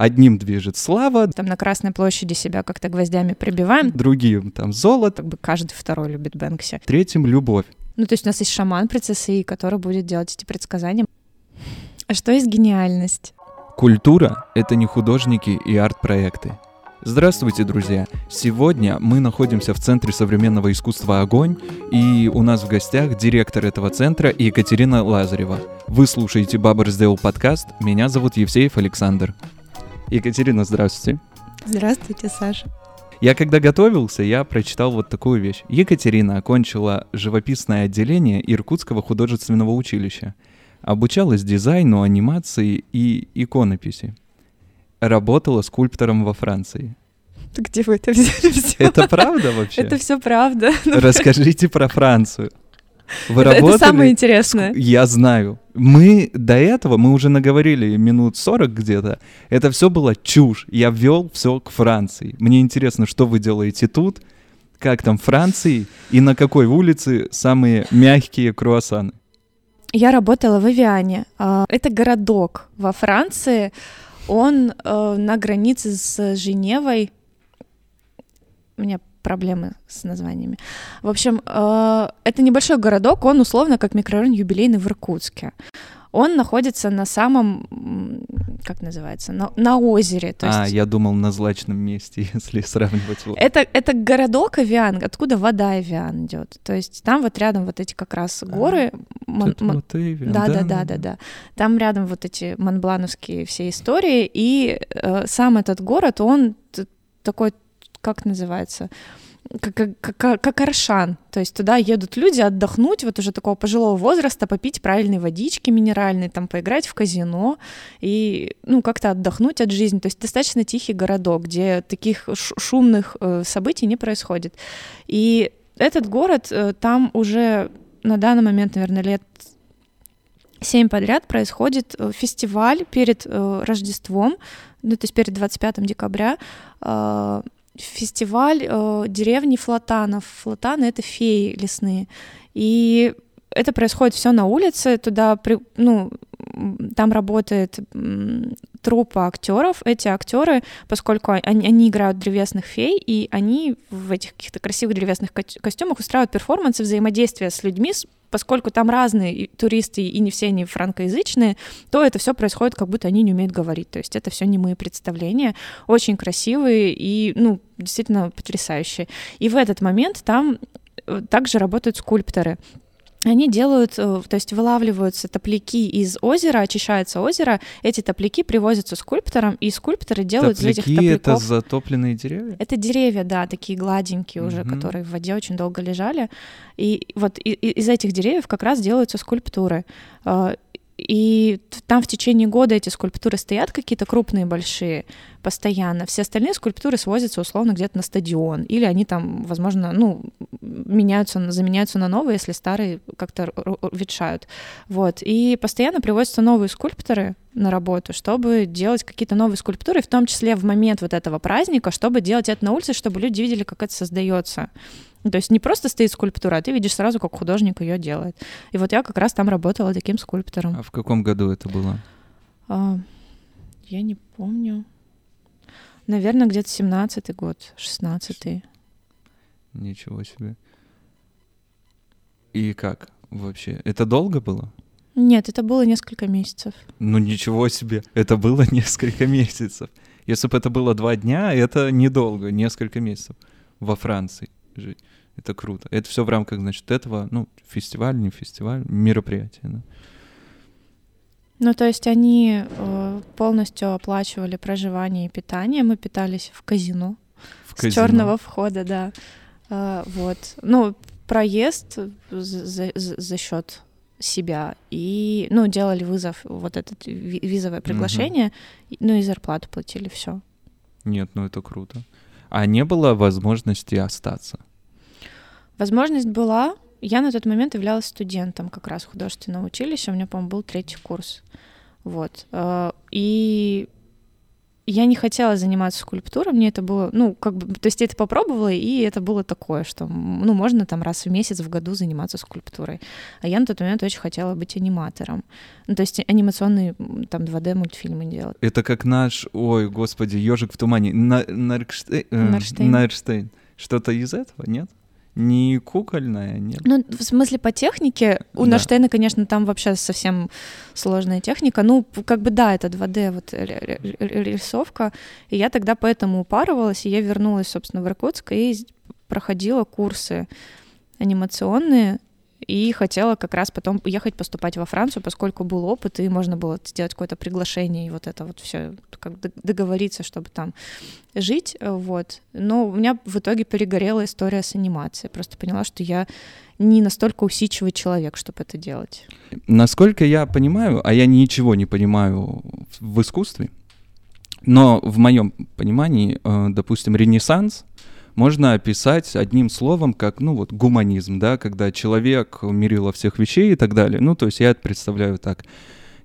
Одним движет слава, Там на Красной площади себя как-то гвоздями прибиваем. другим там золото, Как бы каждый второй любит Бэнкси. третьим любовь. Ну, то есть у нас есть шаман принцессы, который будет делать эти предсказания. А что есть гениальность? Культура — это не художники и арт-проекты. Здравствуйте, друзья! Сегодня мы находимся в Центре современного искусства «Огонь», и у нас в гостях директор этого центра Екатерина Лазарева. Вы слушаете Баберсдейл подкаст, меня зовут Евсеев Александр. Екатерина, здравствуйте. Здравствуйте, Саша. Я когда готовился, я прочитал вот такую вещь. Екатерина окончила живописное отделение Иркутского художественного училища. Обучалась дизайну, анимации и иконописи. Работала скульптором во Франции. Где вы это взяли всё? Это правда вообще? Это все правда. Расскажите про Францию. Вы Это- работали? Это самое интересное. Я знаю. Мы до этого, мы уже наговорили минут 40 где-то. Это все было чушь. Я ввел все к Франции. Мне интересно, что вы делаете тут, как там Франции и на какой улице самые мягкие круассаны. Я работала в Авиане. А, Это городок во Франции. Он э, на границе с Женевой. У меня проблемы с названиями. В общем, э, это небольшой городок, он условно как микрорайон юбилейный в Иркутске. Он находится на самом, как называется, на, на озере. То а, есть я думал на злачном месте, если сравнивать. вот. это, это городок Авиан, откуда вода Авиан идет. То есть там вот рядом вот эти как раз горы. Мон- Тут мон- вот Эвиан, да, да, да, да, да. Там рядом вот эти монблановские все истории, и э, сам этот город, он такой, как называется, как, как, как, как Аршан. То есть туда едут люди отдохнуть, вот уже такого пожилого возраста, попить правильной водички минеральной, там поиграть в казино и, ну, как-то отдохнуть от жизни. То есть достаточно тихий городок, где таких шумных э, событий не происходит. И этот город, э, там уже на данный момент, наверное, лет семь подряд происходит э, фестиваль перед Рождеством, ну, то есть перед 25 декабря, э, фестиваль э, деревни Флотанов. Флотаны — это феи лесные. И это происходит все на улице, туда, при, ну, там работает м, труппа актеров. Эти актеры, поскольку они, они играют древесных фей, и они в этих каких-то красивых древесных ко- костюмах устраивают перформансы взаимодействия с людьми, с- поскольку там разные туристы, и не все они франкоязычные, то это все происходит, как будто они не умеют говорить. То есть это все не мои представления, очень красивые и, ну, действительно потрясающие. И в этот момент там э, также работают скульпторы. Они делают, э, то есть вылавливаются топляки из озера, очищается озеро, эти топляки привозятся скульпторам, и скульпторы делают из этих Топляки — это топляков... затопленные деревья? Это деревья, да, такие гладенькие уже, Мгм. которые в воде очень долго лежали. И вот из этих деревьев как раз делаются скульптуры. И там в течение года эти скульптуры стоят какие-то крупные, большие, постоянно. Все остальные скульптуры свозятся условно где-то на стадион. Или они там, возможно, ну, меняются, заменяются на новые, если старые как-то ветшают. Вот. И постоянно привозятся новые скульпторы на работу, чтобы делать какие-то новые скульптуры, в том числе в момент вот этого праздника, чтобы делать это на улице, чтобы люди видели, как это создается. Ну, То есть не просто стоит скульптура, а ты видишь сразу, как художник ее делает. И вот я как раз там работала таким скульптором. А в каком году это было? А, я не помню. Наверное, где-то 17-й год, 16-й. Ничего себе. И как вообще? Это долго было? Нет, это было несколько месяцев. Ну ничего себе, это было несколько месяцев. Если бы это было два дня, это недолго, несколько месяцев во Франции жить. Это круто. Это все в рамках, значит, этого, ну, фестиваль, не фестиваль, мероприятие. да. Ну, то есть они э, полностью оплачивали проживание и питание. Мы питались в казино. В С казино. черного входа, да. А, вот. Ну, проезд за, за, счет себя. И, ну, делали вызов, вот это визовое приглашение, и- ну и зарплату платили, все. Нет, ну это круто. А не было возможности остаться? Возможность была. Я на тот момент являлась студентом как раз художественного училища. У меня, по-моему, был третий курс. Вот. Э, И я не хотела заниматься скульптурой, мне это было, ну, как бы, то есть я это попробовала, и это было такое, что, ну, можно там раз в месяц в году заниматься скульптурой. А я на тот момент очень хотела быть аниматором. Ну, то есть анимационные там 2D-мультфильмы делать. Это как наш, ой, господи, ежик в тумане, На, Наркштейн, э, Нарштейн. Нарштейн. Что-то из этого, нет? Не кукольная, нет. Ну, в смысле, по технике, у да. Наштейна, конечно, там вообще совсем сложная техника. Ну, как бы да, это 2D вот рисовка. И я тогда поэтому упарывалась, и я вернулась, собственно, в Иркутск и проходила курсы анимационные и хотела как раз потом ехать поступать во Францию, поскольку был опыт, и можно было сделать какое-то приглашение, и вот это вот все как договориться, чтобы там жить, вот. Но у меня в итоге перегорела история с анимацией. Просто поняла, что я не настолько усидчивый человек, чтобы это делать. Насколько я понимаю, а я ничего не понимаю в искусстве, но в моем понимании, э, допустим, Ренессанс можно описать одним словом, как, ну вот, гуманизм, да, когда человек мерило всех вещей и так далее. Ну, то есть я это представляю так.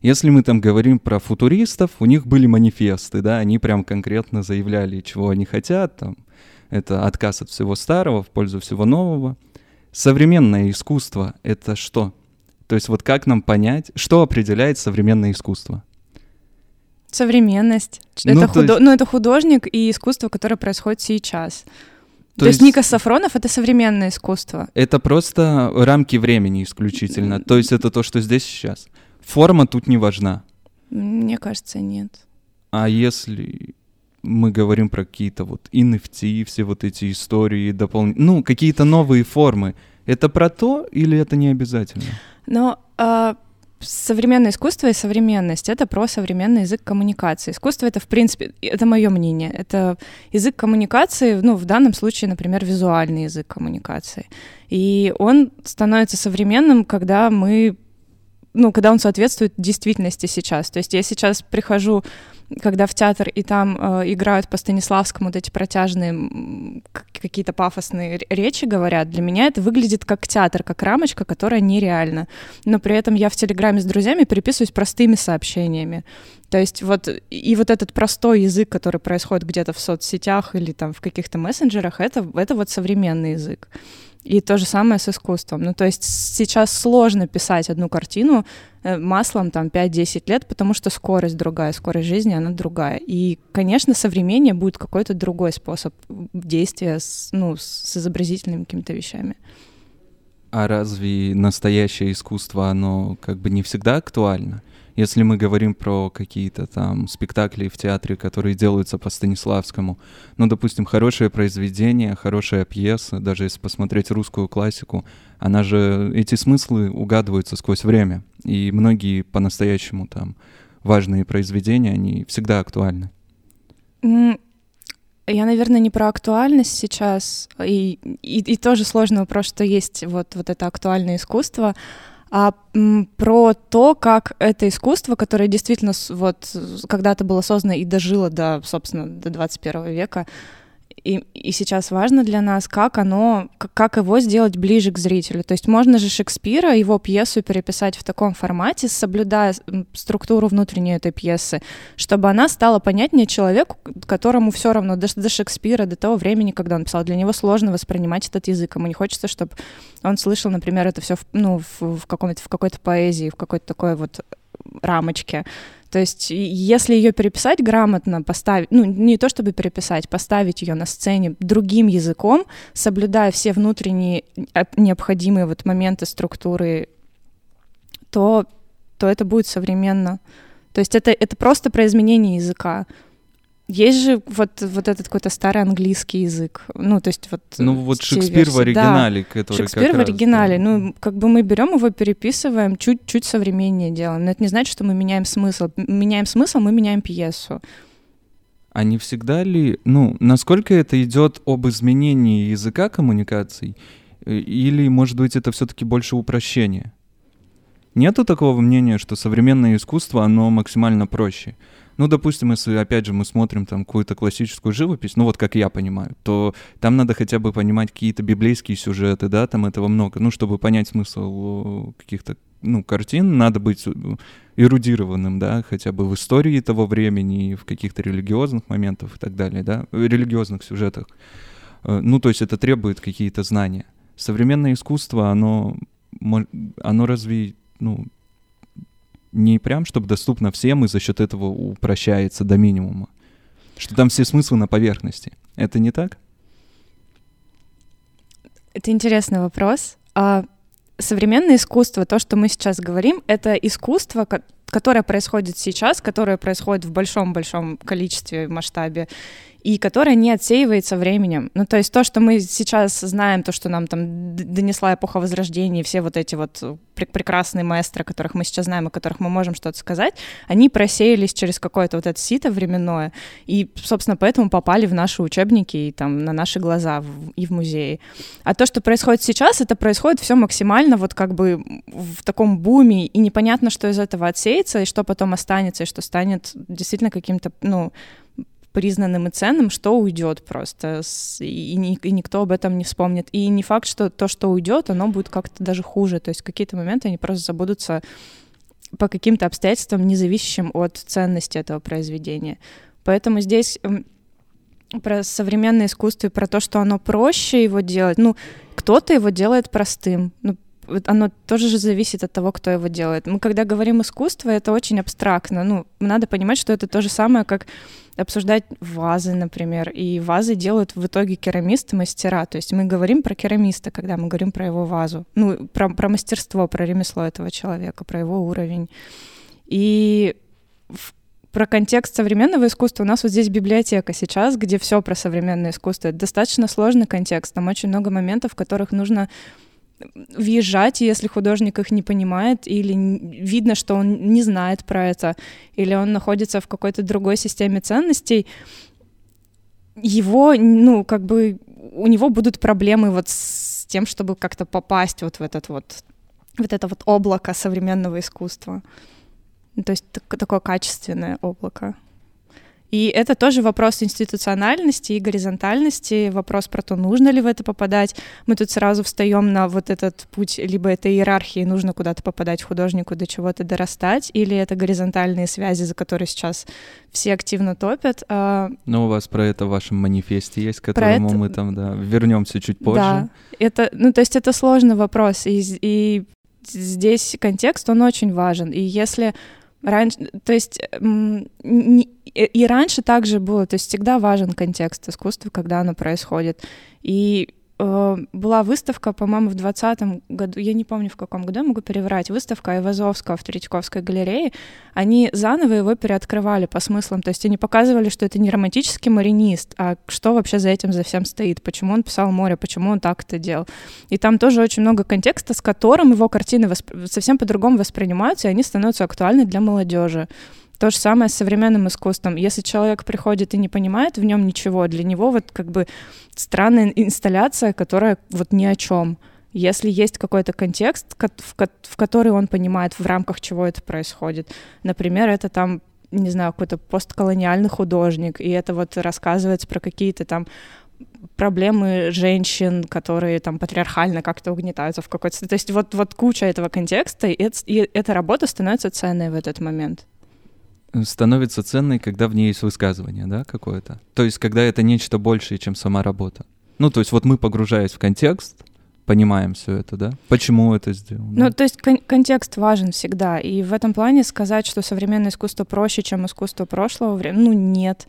Если мы там говорим про футуристов, у них были манифесты, да, они прям конкретно заявляли, чего они хотят, там, это отказ от всего старого в пользу всего нового. Современное искусство — это что? То есть вот как нам понять, что определяет современное искусство? Современность. Ну, это, худо... есть... ну, это художник и искусство, которое происходит сейчас. То, То есть, есть Ника Сафронов — это современное искусство? Это просто рамки времени исключительно. То есть это то, что здесь сейчас. Форма тут не важна. Мне кажется, нет. А если мы говорим про какие-то вот NFT, все вот эти истории, дополнительные, ну, какие-то новые формы, это про то или это не обязательно? Но а, современное искусство и современность — это про современный язык коммуникации. Искусство — это, в принципе, это мое мнение, это язык коммуникации, ну, в данном случае, например, визуальный язык коммуникации. И он становится современным, когда мы ну, когда он соответствует действительности сейчас. То есть я сейчас прихожу, когда в театр, и там э, играют по Станиславскому вот эти протяжные какие-то пафосные речи говорят, для меня это выглядит как театр, как рамочка, которая нереальна. Но при этом я в Телеграме с друзьями переписываюсь простыми сообщениями. То есть вот и вот этот простой язык, который происходит где-то в соцсетях или там в каких-то мессенджерах, это, это вот современный язык. И то же самое с искусством. Ну, то есть сейчас сложно писать одну картину э, маслом там 5-10 лет, потому что скорость другая, скорость жизни, она другая. И, конечно, современнее будет какой-то другой способ действия с, ну, с изобразительными какими-то вещами. А разве настоящее искусство, оно как бы не всегда актуально? Если мы говорим про какие-то там спектакли в театре, которые делаются по Станиславскому, ну, допустим, хорошее произведение, хорошая пьеса, даже если посмотреть русскую классику, она же, эти смыслы угадываются сквозь время, и многие по-настоящему там важные произведения, они всегда актуальны. Я, наверное, не про актуальность сейчас, и, и, и тоже сложный вопрос, что есть вот, вот это актуальное искусство, а про то, как это искусство, которое действительно вот когда-то было создано и дожило до, собственно, до 21 века, и, и сейчас важно для нас, как оно, как его сделать ближе к зрителю. То есть можно же Шекспира, его пьесу переписать в таком формате, соблюдая структуру внутренней этой пьесы, чтобы она стала понятнее человеку, которому все равно до, до Шекспира, до того времени, когда он писал. Для него сложно воспринимать этот язык. Ему не хочется, чтобы он слышал, например, это все в, ну, в, в, каком-то, в какой-то поэзии, в какой-то такой вот рамочке. То есть, если ее переписать грамотно, поставить, ну, не то чтобы переписать, поставить ее на сцене другим языком, соблюдая все внутренние необходимые вот моменты структуры, то, то это будет современно. То есть это, это просто про изменение языка. Есть же вот, вот этот какой-то старый английский язык. Ну, то есть вот... Ну, вот Шекспир версии. в оригинале, да. который Шекспир в оригинале. Раз, да. Ну, как бы мы берем его, переписываем, чуть-чуть современнее делаем. Но это не значит, что мы меняем смысл. Меняем смысл, мы меняем пьесу. А не всегда ли... Ну, насколько это идет об изменении языка коммуникаций? Э, или, может быть, это все-таки больше упрощение? Нету такого мнения, что современное искусство, оно максимально проще? Ну, допустим, если, опять же, мы смотрим там какую-то классическую живопись, ну вот как я понимаю, то там надо хотя бы понимать какие-то библейские сюжеты, да, там этого много. Ну, чтобы понять смысл каких-то, ну, картин, надо быть эрудированным, да, хотя бы в истории того времени, в каких-то религиозных моментах и так далее, да, в религиозных сюжетах. Э, ну, то есть это требует какие-то знания. Современное искусство, оно, оно разве, ну, не прям, чтобы доступно всем, и за счет этого упрощается до минимума. Что там все смыслы на поверхности. Это не так? Это интересный вопрос. А современное искусство, то, что мы сейчас говорим, это искусство, которое происходит сейчас, которое происходит в большом-большом количестве, масштабе, и которая не отсеивается временем. Ну, то есть то, что мы сейчас знаем, то, что нам там донесла эпоха Возрождения, все вот эти вот пр- прекрасные маэстры, которых мы сейчас знаем, о которых мы можем что-то сказать, они просеялись через какое-то вот это сито временное, и, собственно, поэтому попали в наши учебники и там на наши глаза в, и в музеи. А то, что происходит сейчас, это происходит все максимально вот как бы в таком буме, и непонятно, что из этого отсеется, и что потом останется, и что станет действительно каким-то, ну, признанным и ценным, что уйдет просто, и, и никто об этом не вспомнит. И не факт, что то, что уйдет, оно будет как-то даже хуже. То есть какие-то моменты они просто забудутся по каким-то обстоятельствам, не зависящим от ценности этого произведения. Поэтому здесь про современное искусство и про то, что оно проще его делать. Ну, кто-то его делает простым. Ну, оно тоже же зависит от того, кто его делает. Мы когда говорим искусство, это очень абстрактно. Ну, надо понимать, что это то же самое, как обсуждать вазы, например. И вазы делают в итоге керамисты, мастера. То есть мы говорим про керамиста, когда мы говорим про его вазу. Ну, про, про мастерство, про ремесло этого человека, про его уровень. И в про контекст современного искусства. У нас вот здесь библиотека сейчас, где все про современное искусство. Это достаточно сложный контекст. Там очень много моментов, в которых нужно въезжать, если художник их не понимает, или видно, что он не знает про это, или он находится в какой-то другой системе ценностей, его, ну, как бы, у него будут проблемы вот с тем, чтобы как-то попасть вот в этот вот, вот это вот облако современного искусства. То есть такое качественное облако. И это тоже вопрос институциональности и горизонтальности, вопрос про то, нужно ли в это попадать. Мы тут сразу встаем на вот этот путь, либо это иерархии, нужно куда-то попадать художнику, до чего-то дорастать, или это горизонтальные связи, за которые сейчас все активно топят. А ну, у вас про это в вашем манифесте есть, к которому это... мы там, да, вернемся чуть позже. Да, это, ну, то есть это сложный вопрос, и, и здесь контекст, он очень важен. И если раньше, то есть не, и раньше также было, то есть всегда важен контекст искусства, когда оно происходит. И э, была выставка, по-моему, в 2020 году, я не помню, в каком году, я могу переврать, выставка Айвазовского в Третьяковской галерее, они заново его переоткрывали по смыслам, то есть они показывали, что это не романтический маринист, а что вообще за этим за всем стоит, почему он писал море, почему он так это делал. И там тоже очень много контекста, с которым его картины восп... совсем по-другому воспринимаются, и они становятся актуальны для молодежи. То же самое с современным искусством. Если человек приходит и не понимает в нем ничего, для него вот как бы странная инсталляция, которая вот ни о чем. Если есть какой-то контекст, в который он понимает, в рамках чего это происходит. Например, это там не знаю, какой-то постколониальный художник, и это вот рассказывается про какие-то там проблемы женщин, которые там патриархально как-то угнетаются в какой-то... То есть вот, вот куча этого контекста, и, это, и эта работа становится ценной в этот момент становится ценной, когда в ней есть высказывание, да, какое-то. То есть, когда это нечто большее, чем сама работа. Ну, то есть, вот мы, погружаясь в контекст, понимаем все это, да? Почему это сделано? Ну, то есть кон- контекст важен всегда. И в этом плане сказать, что современное искусство проще, чем искусство прошлого времени, ну, нет.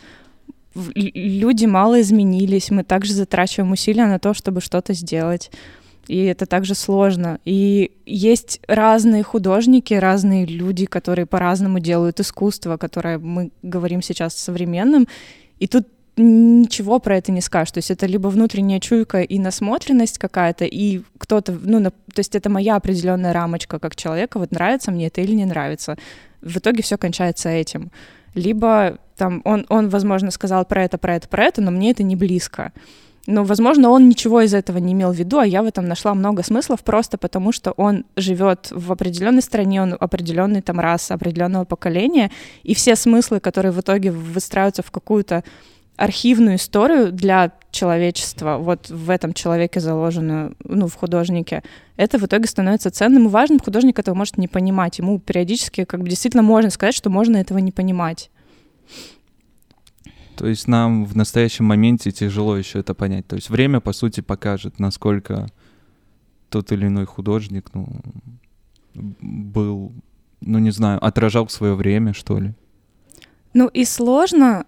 Люди мало изменились, мы также затрачиваем усилия на то, чтобы что-то сделать и это также сложно. И есть разные художники, разные люди, которые по-разному делают искусство, которое мы говорим сейчас современным, и тут ничего про это не скажешь. То есть это либо внутренняя чуйка и насмотренность какая-то, и кто-то, ну, на, то есть это моя определенная рамочка как человека, вот нравится мне это или не нравится. В итоге все кончается этим. Либо там он, он, возможно, сказал про это, про это, про это, но мне это не близко. Но, возможно, он ничего из этого не имел в виду, а я в этом нашла много смыслов просто потому, что он живет в определенной стране, он определенный там рас, определенного поколения, и все смыслы, которые в итоге выстраиваются в какую-то архивную историю для человечества, вот в этом человеке заложенную, ну, в художнике, это в итоге становится ценным и важным. Художник этого может не понимать. Ему периодически как бы действительно можно сказать, что можно этого не понимать. То есть нам в настоящем моменте тяжело еще это понять. То есть время, по сути, покажет, насколько тот или иной художник, ну, был, ну, не знаю, отражал свое время, что ли. Ну и сложно,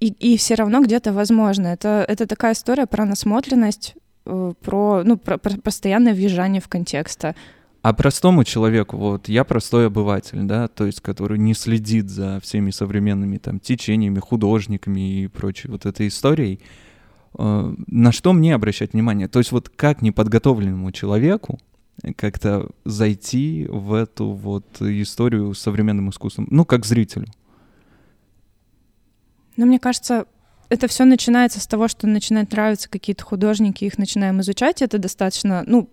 и, и все равно где-то возможно. Это, это такая история про насмотренность, э, про, ну, про, про постоянное въезжание в контекста. А простому человеку, вот я простой обыватель, да, то есть который не следит за всеми современными там течениями, художниками и прочей вот этой историей, э, на что мне обращать внимание? То есть вот как неподготовленному человеку как-то зайти в эту вот историю с современным искусством, ну, как зрителю? Ну, мне кажется, это все начинается с того, что начинают нравиться какие-то художники, их начинаем изучать. Это достаточно, ну,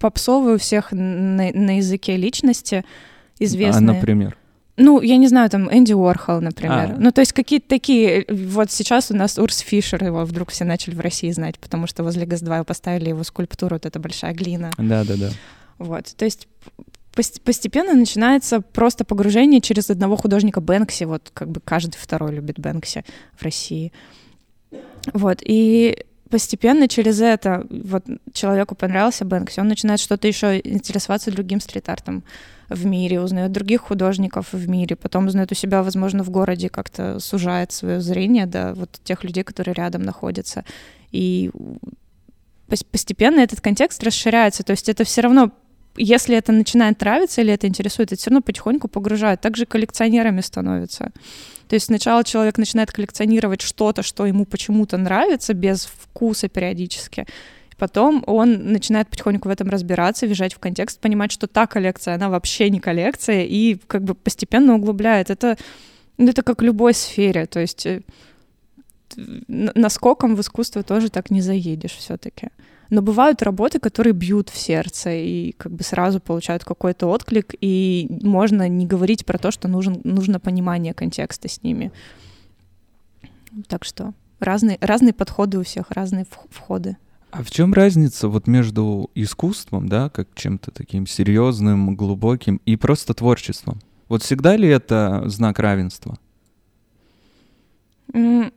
попсовые у всех на, на языке личности известные. А, например? Ну, я не знаю, там Энди Уорхол, например. А. Ну, то есть какие-то такие... Вот сейчас у нас Урс Фишер, его вдруг все начали в России знать, потому что возле ГАЗ-2 поставили его скульптуру, вот эта большая глина. Да-да-да. Вот, то есть постепенно начинается просто погружение через одного художника Бэнкси, вот как бы каждый второй любит Бэнкси в России. Вот, и постепенно через это вот человеку понравился Бэнкси, он начинает что-то еще интересоваться другим стрит-артом в мире, узнает других художников в мире, потом узнает у себя, возможно, в городе как-то сужает свое зрение до вот тех людей, которые рядом находятся. И постепенно этот контекст расширяется, то есть это все равно если это начинает нравиться или это интересует, это все равно потихоньку погружает. Также коллекционерами становятся. То есть сначала человек начинает коллекционировать что-то, что ему почему-то нравится, без вкуса периодически. Потом он начинает потихоньку в этом разбираться, въезжать в контекст, понимать, что та коллекция, она вообще не коллекция, и как бы постепенно углубляет. Это, ну, это как в любой сфере. То есть э, наскоком в искусство тоже так не заедешь все-таки. Но бывают работы, которые бьют в сердце и как бы сразу получают какой-то отклик, и можно не говорить про то, что нужен, нужно понимание контекста с ними. Так что разные, разные подходы у всех, разные входы. А в чем разница вот между искусством, да, как чем-то таким серьезным, глубоким, и просто творчеством? Вот всегда ли это знак равенства? Ну,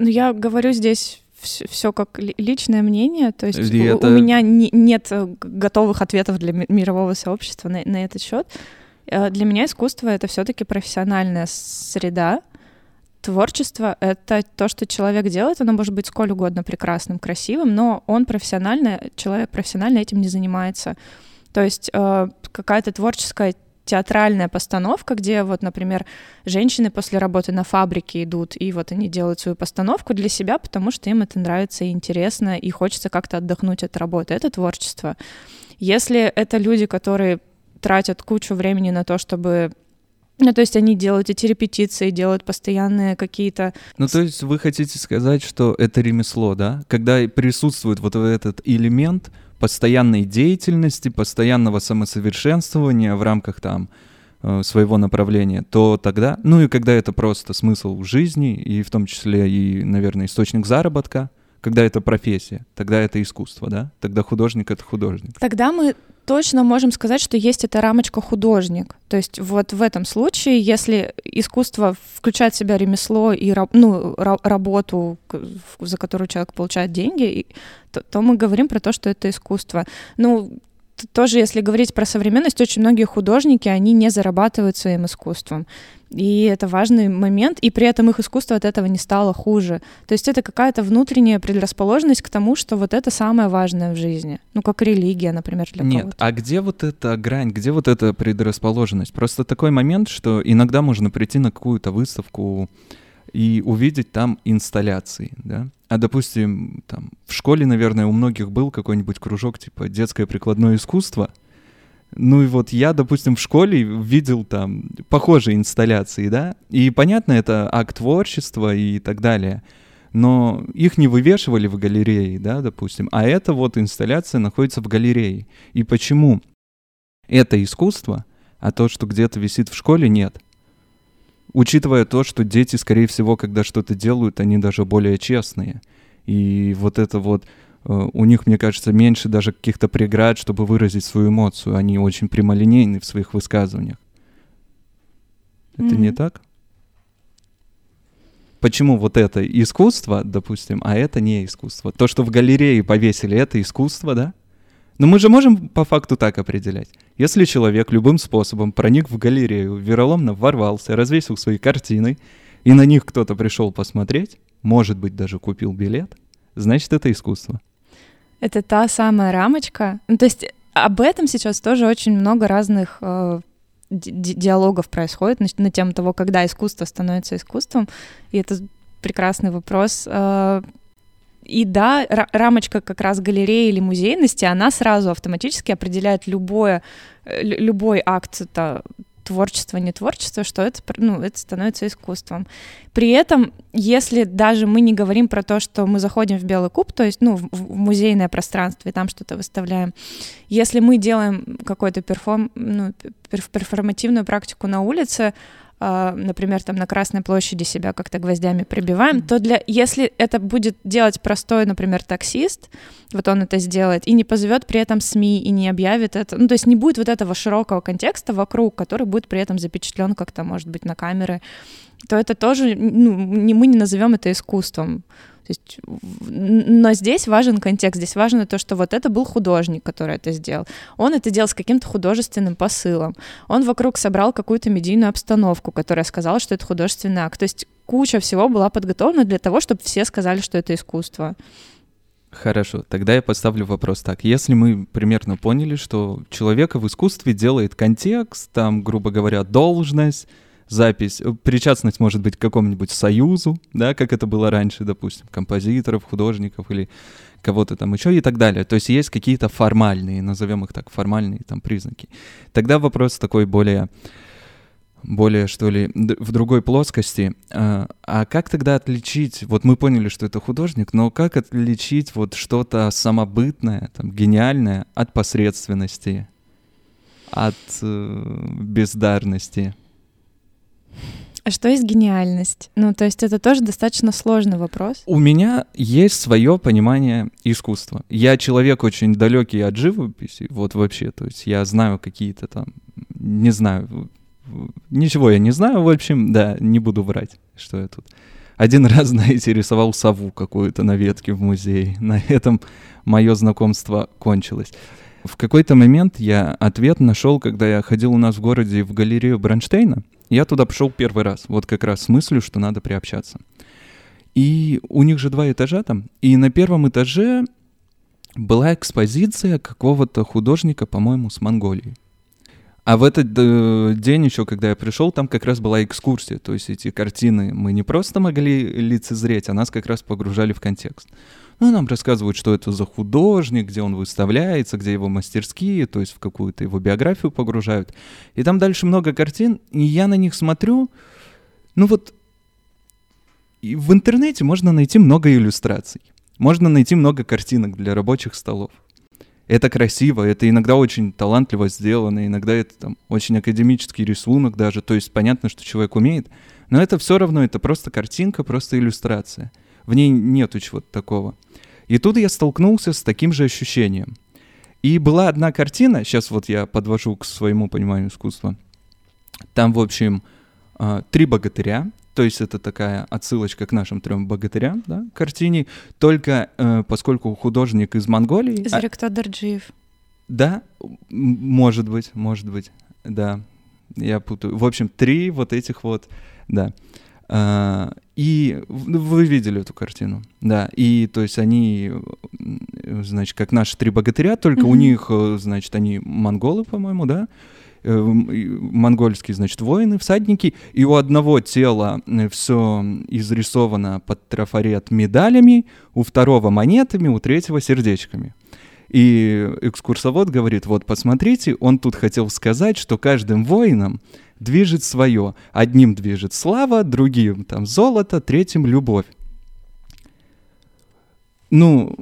я говорю здесь все, все как личное мнение, то есть у, это... у меня не, нет э, готовых ответов для мирового сообщества на, на этот счет. Э, для меня искусство это все-таки профессиональная среда. Творчество — это то, что человек делает, оно может быть сколь угодно прекрасным, красивым, но он профессионально, человек профессионально этим не занимается. То есть э, какая-то творческая театральная постановка, где вот, например, женщины после работы на фабрике идут, и вот они делают свою постановку для себя, потому что им это нравится и интересно, и хочется как-то отдохнуть от работы. Это творчество. Если это люди, которые тратят кучу времени на то, чтобы ну, то есть они делают эти репетиции, делают постоянные какие-то... Ну, то есть вы хотите сказать, что это ремесло, да? Когда присутствует вот этот элемент постоянной деятельности, постоянного самосовершенствования в рамках там э, своего направления, то тогда, ну и когда это просто смысл жизни, и в том числе и, наверное, источник заработка, когда это профессия, тогда это искусство, да? Тогда художник — это художник. Тогда мы точно можем сказать, что есть эта рамочка художник. То есть вот в этом случае, если искусство включает в себя ремесло и ну, работу, за которую человек получает деньги, то, то мы говорим про то, что это искусство. Ну, тоже, если говорить про современность, очень многие художники, они не зарабатывают своим искусством. И это важный момент, и при этом их искусство от этого не стало хуже. То есть это какая-то внутренняя предрасположенность к тому, что вот это самое важное в жизни. Ну, как религия, например, для Нет, кого-то. а где вот эта грань, где вот эта предрасположенность? Просто такой момент, что иногда можно прийти на какую-то выставку и увидеть там инсталляции, да? А, допустим, там в школе, наверное, у многих был какой-нибудь кружок типа детское прикладное искусство. Ну и вот я, допустим, в школе видел там похожие инсталляции, да? И понятно, это акт творчества и так далее. но их не вывешивали в галерее, да, допустим, а эта вот инсталляция находится в галерее. И почему это искусство, а то, что где-то висит в школе, нет? Учитывая то, что дети, скорее всего, когда что-то делают, они даже более честные. И вот это вот э, у них, мне кажется, меньше даже каких-то преград, чтобы выразить свою эмоцию. Они очень прямолинейны в своих высказываниях. Это mm-hmm. не так? Почему вот это искусство, допустим, а это не искусство? То, что в галерее повесили, это искусство, да? Но мы же можем по факту так определять. Если человек любым способом проник в галерею, вероломно ворвался, развесил свои картины, и на них кто-то пришел посмотреть, может быть, даже купил билет, значит, это искусство. Это та самая рамочка. Ну, то есть об этом сейчас тоже очень много разных э, диалогов происходит на, на тему того, когда искусство становится искусством. И это прекрасный вопрос. Э, и да, рамочка как раз галереи или музейности, она сразу автоматически определяет любое, э, любой акт это, творчество, не творчество, что это, ну, это становится искусством. При этом, если даже мы не говорим про то, что мы заходим в белый куб, то есть, ну, в, в музейное пространство и там что-то выставляем, если мы делаем какую-то перформ, ну, перформативную практику на улице, например, там на Красной площади себя как-то гвоздями прибиваем, mm-hmm. то для, если это будет делать простой, например, таксист, вот он это сделает, и не позовет при этом СМИ, и не объявит это, ну, то есть не будет вот этого широкого контекста вокруг, который будет при этом запечатлен как-то, может быть, на камеры, то это тоже, ну, не, мы не назовем это искусством. То есть, но здесь важен контекст, здесь важно то, что вот это был художник, который это сделал. Он это делал с каким-то художественным посылом. Он вокруг собрал какую-то медийную обстановку, которая сказала, что это художественный акт. То есть куча всего была подготовлена для того, чтобы все сказали, что это искусство. Хорошо, тогда я поставлю вопрос так. Если мы примерно поняли, что человека в искусстве делает контекст, там, грубо говоря, должность, запись, э, причастность может быть к какому-нибудь союзу, да, как это было раньше, допустим, композиторов, художников или кого-то там еще и так далее. То есть есть какие-то формальные, назовем их так, формальные там признаки. Тогда вопрос такой более более, что ли, в другой плоскости. А, а как тогда отличить, вот мы поняли, что это художник, но как отличить вот что-то самобытное, там, гениальное от посредственности, от э, бездарности? А что есть гениальность? Ну, то есть это тоже достаточно сложный вопрос. У меня есть свое понимание искусства. Я человек очень далекий от живописи, вот вообще. То есть я знаю какие-то там, не знаю, ничего я не знаю, в общем, да, не буду врать, что я тут. Один раз, знаете, рисовал сову какую-то на ветке в музее. На этом мое знакомство кончилось. В какой-то момент я ответ нашел, когда я ходил у нас в городе в галерею Бронштейна. Я туда пошел первый раз, вот как раз с мыслью, что надо приобщаться. И у них же два этажа там, и на первом этаже была экспозиция какого-то художника, по-моему, с Монголии. А в этот э, день еще, когда я пришел, там как раз была экскурсия. То есть эти картины мы не просто могли лицезреть, а нас как раз погружали в контекст. Ну, нам рассказывают, что это за художник, где он выставляется, где его мастерские, то есть в какую-то его биографию погружают. И там дальше много картин, и я на них смотрю, ну вот и в интернете можно найти много иллюстраций. Можно найти много картинок для рабочих столов. Это красиво, это иногда очень талантливо сделано, иногда это там очень академический рисунок даже, то есть понятно, что человек умеет, но это все равно, это просто картинка, просто иллюстрация. В ней нету чего-то такого. И тут я столкнулся с таким же ощущением. И была одна картина, сейчас вот я подвожу к своему пониманию искусства. Там, в общем, а, три богатыря, то есть это такая отсылочка к нашим трем богатырям, да, картине, только э, поскольку художник из Монголии... Заректа. Дарджиев. Да, может быть, может быть, да, я путаю. В общем, три вот этих вот, да. А, и вы видели эту картину, да. И то есть они, значит, как наши три богатыря, только mm-hmm. у них, э, значит, они монголы, по-моему, да. Э, монгольские, значит, воины, всадники, и у одного тела э, все изрисовано под трафарет медалями, у второго монетами, у третьего сердечками. И экскурсовод говорит, вот посмотрите, он тут хотел сказать, что каждым воином движет свое. Одним движет слава, другим там золото, третьим любовь. Ну,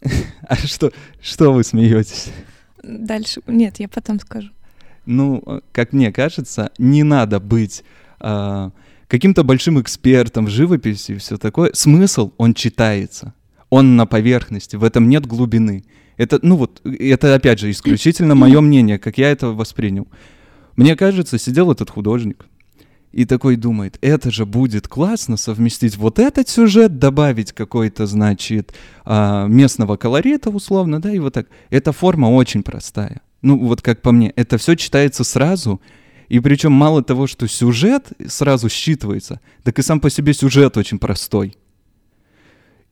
а что, что вы смеетесь? Дальше. Нет, я потом скажу. Ну, как мне кажется, не надо быть э, каким-то большим экспертом в живописи и все такое. Смысл, он читается. Он на поверхности, в этом нет глубины. Это, ну вот, это опять же исключительно мое мнение, как я это воспринял. Мне кажется, сидел этот художник и такой думает, это же будет классно совместить вот этот сюжет, добавить какой-то, значит, а, местного колорита условно, да, и вот так. Эта форма очень простая. Ну, вот как по мне, это все читается сразу, и причем мало того, что сюжет сразу считывается, так и сам по себе сюжет очень простой.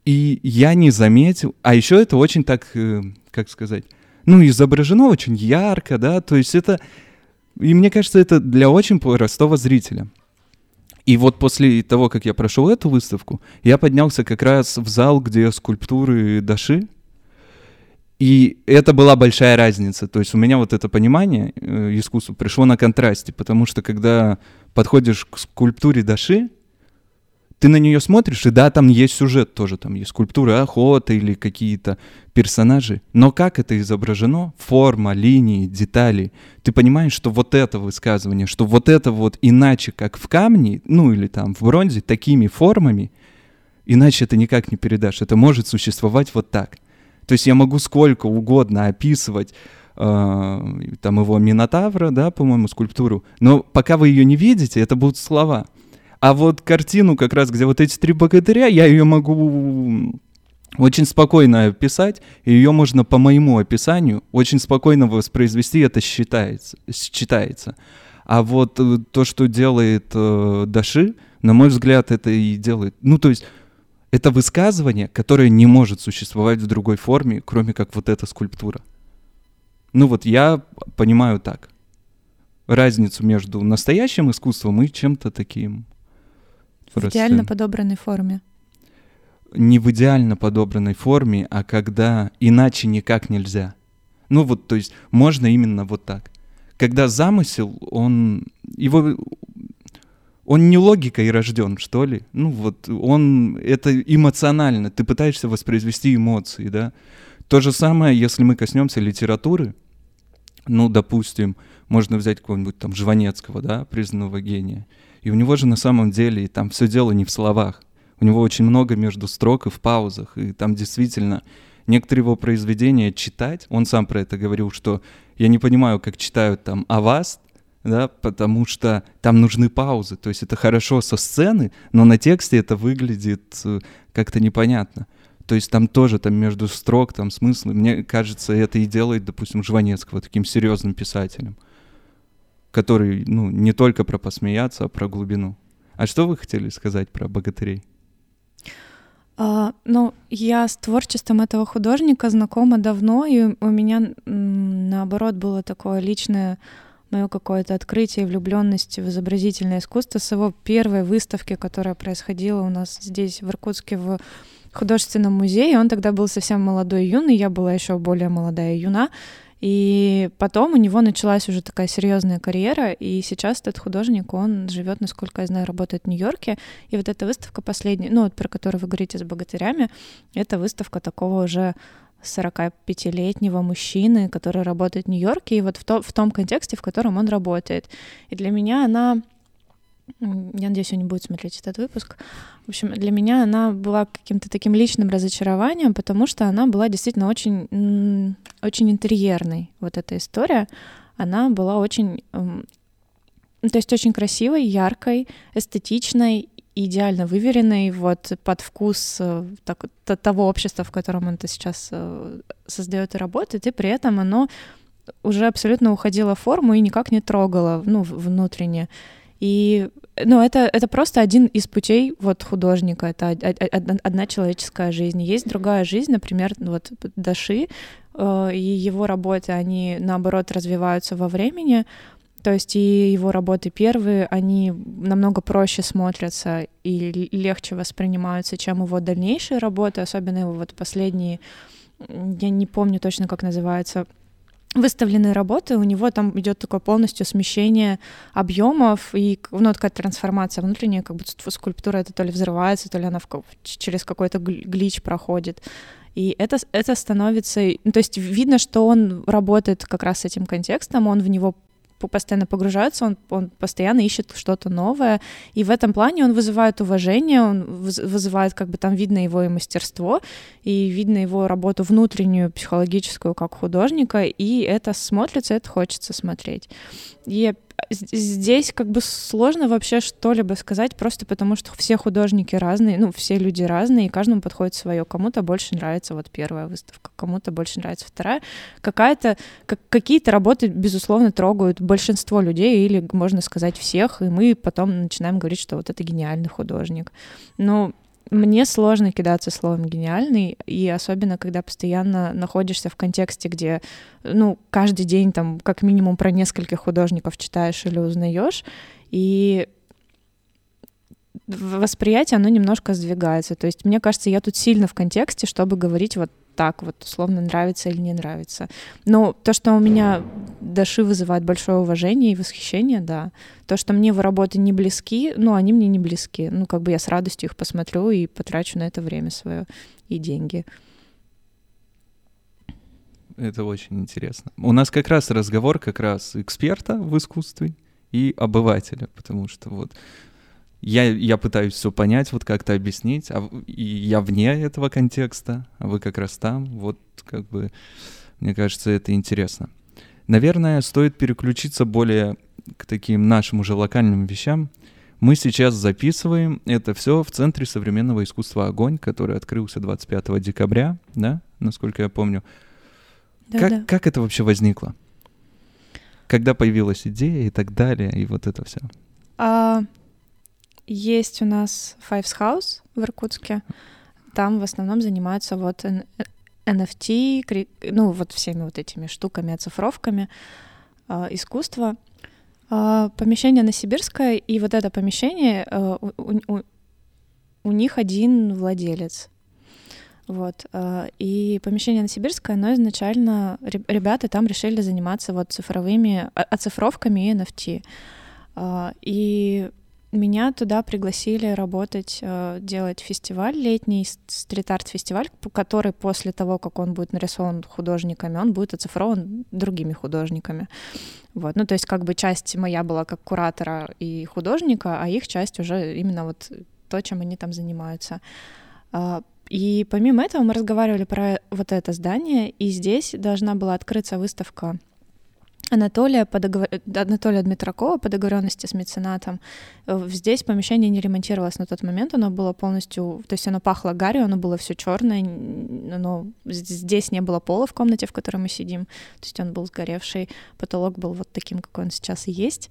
И я не заметил, а еще это очень так, э, как сказать, ну, изображено очень ярко, да, то есть это и мне кажется, это для очень простого зрителя. И вот после того, как я прошел эту выставку, я поднялся как раз в зал, где скульптуры Даши. И это была большая разница. То есть у меня вот это понимание э, искусства пришло на контрасте, потому что когда подходишь к скульптуре Даши, ты на нее смотришь, и да, там есть сюжет тоже, там есть скульптура охота или какие-то персонажи, но как это изображено, форма, линии, детали, ты понимаешь, что вот это высказывание, что вот это вот иначе, как в камне, ну или там в бронзе, такими формами, иначе это никак не передашь, это может существовать вот так. То есть я могу сколько угодно описывать э, там его Минотавра, да, по-моему, скульптуру, но пока вы ее не видите, это будут слова — а вот картину как раз, где вот эти три богатыря, я ее могу очень спокойно описать, и ее можно по моему описанию очень спокойно воспроизвести, это считается. считается. А вот э, то, что делает э, Даши, на мой взгляд, это и делает. Ну, то есть это высказывание, которое не может существовать в другой форме, кроме как вот эта скульптура. Ну вот я понимаю так. Разницу между настоящим искусством и чем-то таким в идеально подобранной форме. Не в идеально подобранной форме, а когда иначе никак нельзя. Ну вот, то есть можно именно вот так. Когда замысел, он его он не логикой рожден, что ли. Ну вот он это эмоционально. Ты пытаешься воспроизвести эмоции, да. То же самое, если мы коснемся литературы. Ну, допустим, можно взять какого-нибудь там Жванецкого, да, признанного гения. И у него же на самом деле там все дело не в словах. У него очень много между строк и в паузах. И там действительно некоторые его произведения читать, он сам про это говорил, что я не понимаю, как читают там «Аваст», да, потому что там нужны паузы. То есть это хорошо со сцены, но на тексте это выглядит э, как-то непонятно. То есть там тоже там между строк, там смыслы. Мне кажется, это и делает, допустим, Жванецкого таким серьезным писателем который, ну, не только про посмеяться, а про глубину. А что вы хотели сказать про богатырей? А, ну, я с творчеством этого художника знакома давно, и у меня, наоборот, было такое личное мое какое-то открытие, влюбленность в изобразительное искусство с его первой выставки, которая происходила у нас здесь, в Иркутске, в художественном музее. Он тогда был совсем молодой и юный, я была еще более молодая и юна. И потом у него началась уже такая серьезная карьера, и сейчас этот художник, он живет, насколько я знаю, работает в Нью-Йорке. И вот эта выставка последняя, ну вот про которую вы говорите с богатырями, это выставка такого уже 45-летнего мужчины, который работает в Нью-Йорке, и вот в, то, в том контексте, в котором он работает. И для меня она я надеюсь, он не будет смотреть этот выпуск. В общем, для меня она была каким-то таким личным разочарованием, потому что она была действительно очень, очень интерьерной. Вот эта история, она была очень, то есть очень красивой, яркой, эстетичной, идеально выверенной вот под вкус э, так, того общества, в котором он это сейчас э, создает и работает, и при этом оно уже абсолютно уходило в форму и никак не трогало, ну, внутренне. И ну, это, это просто один из путей вот художника, это одна человеческая жизнь. Есть другая жизнь, например, вот Даши э, и его работы, они наоборот развиваются во времени, то есть и его работы первые, они намного проще смотрятся и легче воспринимаются, чем его дальнейшие работы, особенно его вот последние, я не помню точно, как называется, выставленные работы, у него там идет такое полностью смещение объемов и ну, такая трансформация внутренняя, как будто скульптура это то ли взрывается, то ли она в, через какой-то глич проходит. И это, это становится... Ну, то есть видно, что он работает как раз с этим контекстом, он в него постоянно погружается, он, он постоянно ищет что-то новое, и в этом плане он вызывает уважение, он вызывает, как бы там видно его и мастерство, и видно его работу внутреннюю, психологическую, как художника, и это смотрится, это хочется смотреть. И здесь как бы сложно вообще что-либо сказать, просто потому что все художники разные, ну, все люди разные, и каждому подходит свое. Кому-то больше нравится вот первая выставка, кому-то больше нравится вторая. Какая-то, как, какие-то работы, безусловно, трогают большинство людей, или, можно сказать, всех, и мы потом начинаем говорить, что вот это гениальный художник. Но мне сложно кидаться словом гениальный, и особенно когда постоянно находишься в контексте, где, ну, каждый день там как минимум про нескольких художников читаешь или узнаешь, и восприятие, оно немножко сдвигается. То есть, мне кажется, я тут сильно в контексте, чтобы говорить вот так вот, условно, нравится или не нравится. Но то, что у меня Даши вызывает большое уважение и восхищение, да. То, что мне в работы не близки, ну, они мне не близки. Ну, как бы я с радостью их посмотрю и потрачу на это время свое и деньги. Это очень интересно. У нас как раз разговор как раз эксперта в искусстве и обывателя, потому что вот я, я пытаюсь все понять, вот как-то объяснить, а и я вне этого контекста, а вы как раз там, вот как бы, мне кажется, это интересно. Наверное, стоит переключиться более к таким нашим уже локальным вещам. Мы сейчас записываем это все в Центре современного искусства «Огонь», который открылся 25 декабря, да, насколько я помню. Да, как, да. как это вообще возникло? Когда появилась идея и так далее, и вот это все? А, есть у нас Fives House в Иркутске. Там в основном занимаются вот NFT, ну вот всеми вот этими штуками, оцифровками э, искусства. Э, помещение на Сибирское, и вот это помещение, э, у, у, у них один владелец. Вот. И помещение на Сибирское, оно изначально... Ребята там решили заниматься вот цифровыми оцифровками и NFT. И меня туда пригласили работать, э, делать фестиваль летний, стрит-арт-фестиваль, который после того, как он будет нарисован художниками, он будет оцифрован другими художниками. Вот. Ну, то есть как бы часть моя была как куратора и художника, а их часть уже именно вот то, чем они там занимаются. А, и помимо этого мы разговаривали про вот это здание, и здесь должна была открыться выставка Анатолия, по договор... Анатолия Дмитракова по договоренности с меценатом. Э, здесь помещение не ремонтировалось на тот момент, оно было полностью, то есть оно пахло гарью, оно было все черное, но здесь не было пола в комнате, в которой мы сидим, то есть он был сгоревший, потолок был вот таким, какой он сейчас и есть,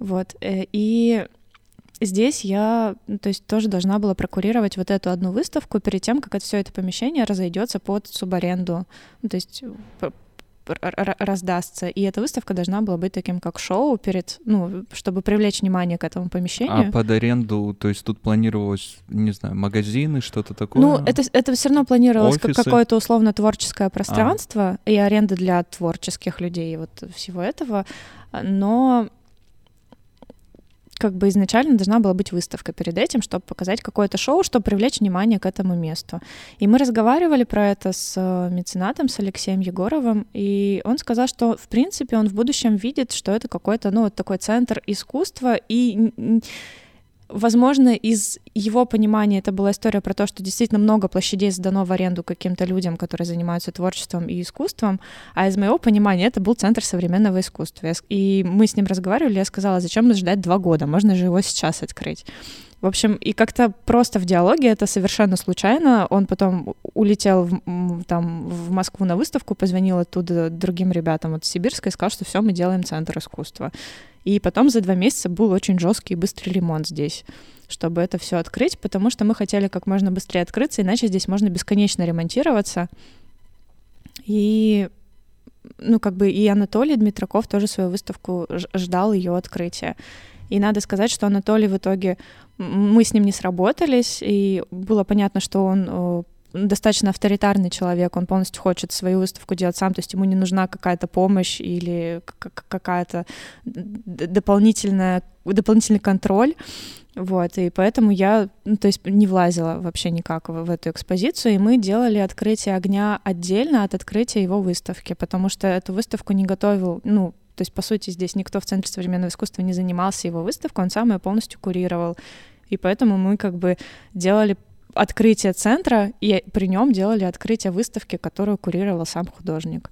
вот, э, и здесь я, ну, то есть тоже должна была прокурировать вот эту одну выставку перед тем, как это все это помещение разойдется под субаренду, ну, то есть раздастся. И эта выставка должна была быть таким как шоу перед, ну, чтобы привлечь внимание к этому помещению. А под аренду, то есть тут планировалось, не знаю, магазины, что-то такое? Ну, это, это все равно планировалось Офисы? как какое-то условно творческое пространство а. и аренда для творческих людей, вот всего этого. Но как бы изначально должна была быть выставка перед этим, чтобы показать какое-то шоу, чтобы привлечь внимание к этому месту. И мы разговаривали про это с э, меценатом, с Алексеем Егоровым, и он сказал, что, в принципе, он в будущем видит, что это какой-то, ну, вот такой центр искусства, и возможно, из его понимания это была история про то, что действительно много площадей сдано в аренду каким-то людям, которые занимаются творчеством и искусством, а из моего понимания это был центр современного искусства. И мы с ним разговаривали, я сказала, зачем ждать два года, можно же его сейчас открыть. В общем, и как-то просто в диалоге это совершенно случайно. Он потом улетел в, там, в Москву на выставку, позвонил оттуда другим ребятам от Сибирска и сказал, что все, мы делаем центр искусства. И потом за два месяца был очень жесткий и быстрый ремонт здесь, чтобы это все открыть, потому что мы хотели как можно быстрее открыться, иначе здесь можно бесконечно ремонтироваться. И ну, как бы и Анатолий Дмитраков тоже свою выставку ждал ее открытия. И надо сказать, что Анатолий в итоге, мы с ним не сработались, и было понятно, что он достаточно авторитарный человек, он полностью хочет свою выставку делать сам, то есть ему не нужна какая-то помощь или какая-то дополнительная, дополнительный контроль. Вот, и поэтому я, ну, то есть не влазила вообще никак в, в эту экспозицию, и мы делали открытие огня отдельно от открытия его выставки, потому что эту выставку не готовил, ну, то есть, по сути, здесь никто в Центре современного искусства не занимался его выставкой, он сам ее полностью курировал. И поэтому мы как бы делали открытие центра, и при нем делали открытие выставки, которую курировал сам художник.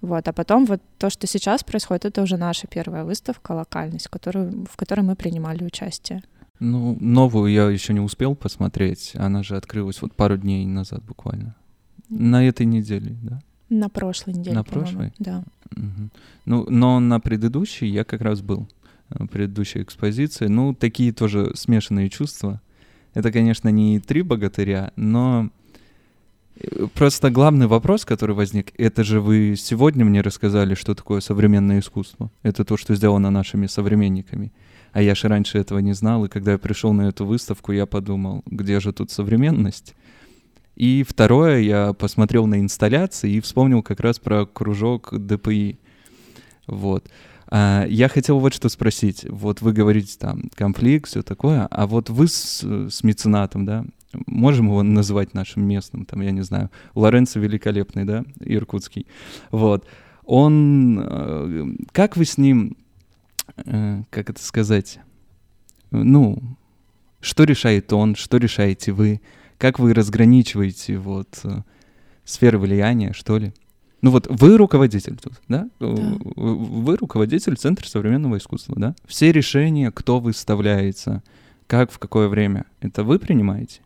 Вот, а потом вот то, что сейчас происходит, это уже наша первая выставка, локальность, в которой, в которой мы принимали участие. Ну, новую я еще не успел посмотреть. Она же открылась вот пару дней назад буквально. На этой неделе, да? На прошлой неделе. На прошлой? Да. Угу. Ну, но на предыдущей я как раз был. Э, предыдущей экспозиции. Ну, такие тоже смешанные чувства. Это, конечно, не три богатыря, но э, просто главный вопрос, который возник, это же вы сегодня мне рассказали, что такое современное искусство. Это то, что сделано нашими современниками. А я же раньше этого не знал, и когда я пришел на эту выставку, я подумал, где же тут современность? И второе, я посмотрел на инсталляции и вспомнил как раз про кружок ДПИ. Вот. А, я хотел вот что спросить. Вот вы говорите там конфликт, все такое, а вот вы с, с меценатом, да, можем его называть нашим местным, там, я не знаю, Лоренцо Великолепный, да, иркутский. Вот. Он, э, как вы с ним Э, как это сказать, ну, что решает он, что решаете вы, как вы разграничиваете вот э, сферы влияния, что ли? Ну вот вы руководитель тут, да? да? Вы руководитель Центра современного искусства, да? Все решения, кто выставляется, как, в какое время, это вы принимаете?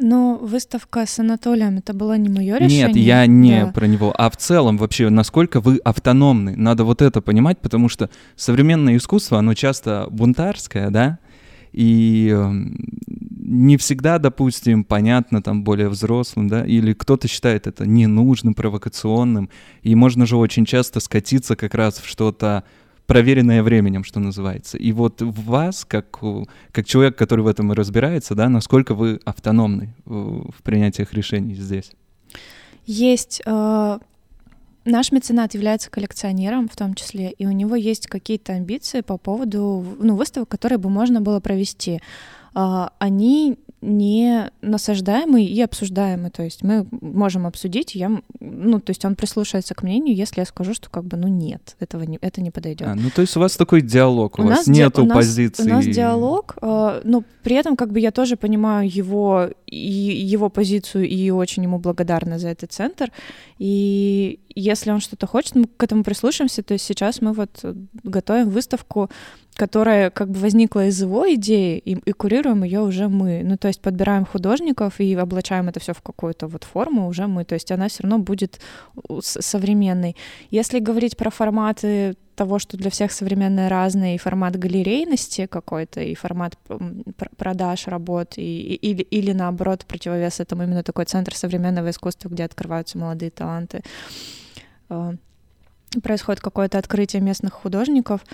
Но выставка с Анатолием это было не мое решение. Нет, я не да. про него, а в целом вообще, насколько вы автономны. Надо вот это понимать, потому что современное искусство, оно часто бунтарское, да, и эм, не всегда, допустим, понятно там более взрослым, да, или кто-то считает это ненужным, провокационным, и можно же очень часто скатиться как раз в что-то проверенное временем, что называется. И вот вас, как, как человек, который в этом и разбирается, да, насколько вы автономны в, в принятиях решений здесь? Есть э, наш меценат является коллекционером в том числе, и у него есть какие-то амбиции по поводу ну, выставок, которые бы можно было провести. Э, они не насаждаемый и обсуждаемый. То есть мы можем обсудить, я, ну, то есть он прислушается к мнению, если я скажу, что как бы, ну, нет, этого не, это не подойдет. А, ну, то есть у вас такой диалог, у, у вас нету ди- позиции. У нас диалог, э, но при этом как бы я тоже понимаю его, и его позицию и очень ему благодарна за этот центр. И если он что-то хочет, мы к этому прислушаемся. То есть сейчас мы вот готовим выставку которая как бы возникла из его идеи, и, и курируем ее уже мы. Ну, то есть подбираем художников и облачаем это все в какую-то вот форму уже мы. То есть она все равно будет современной. Если говорить про форматы того, что для всех современное разное, и формат галерейности какой-то, и формат продаж работ, и, и, или, или наоборот противовес этому именно такой центр современного искусства, где открываются молодые таланты а, происходит какое-то открытие местных художников,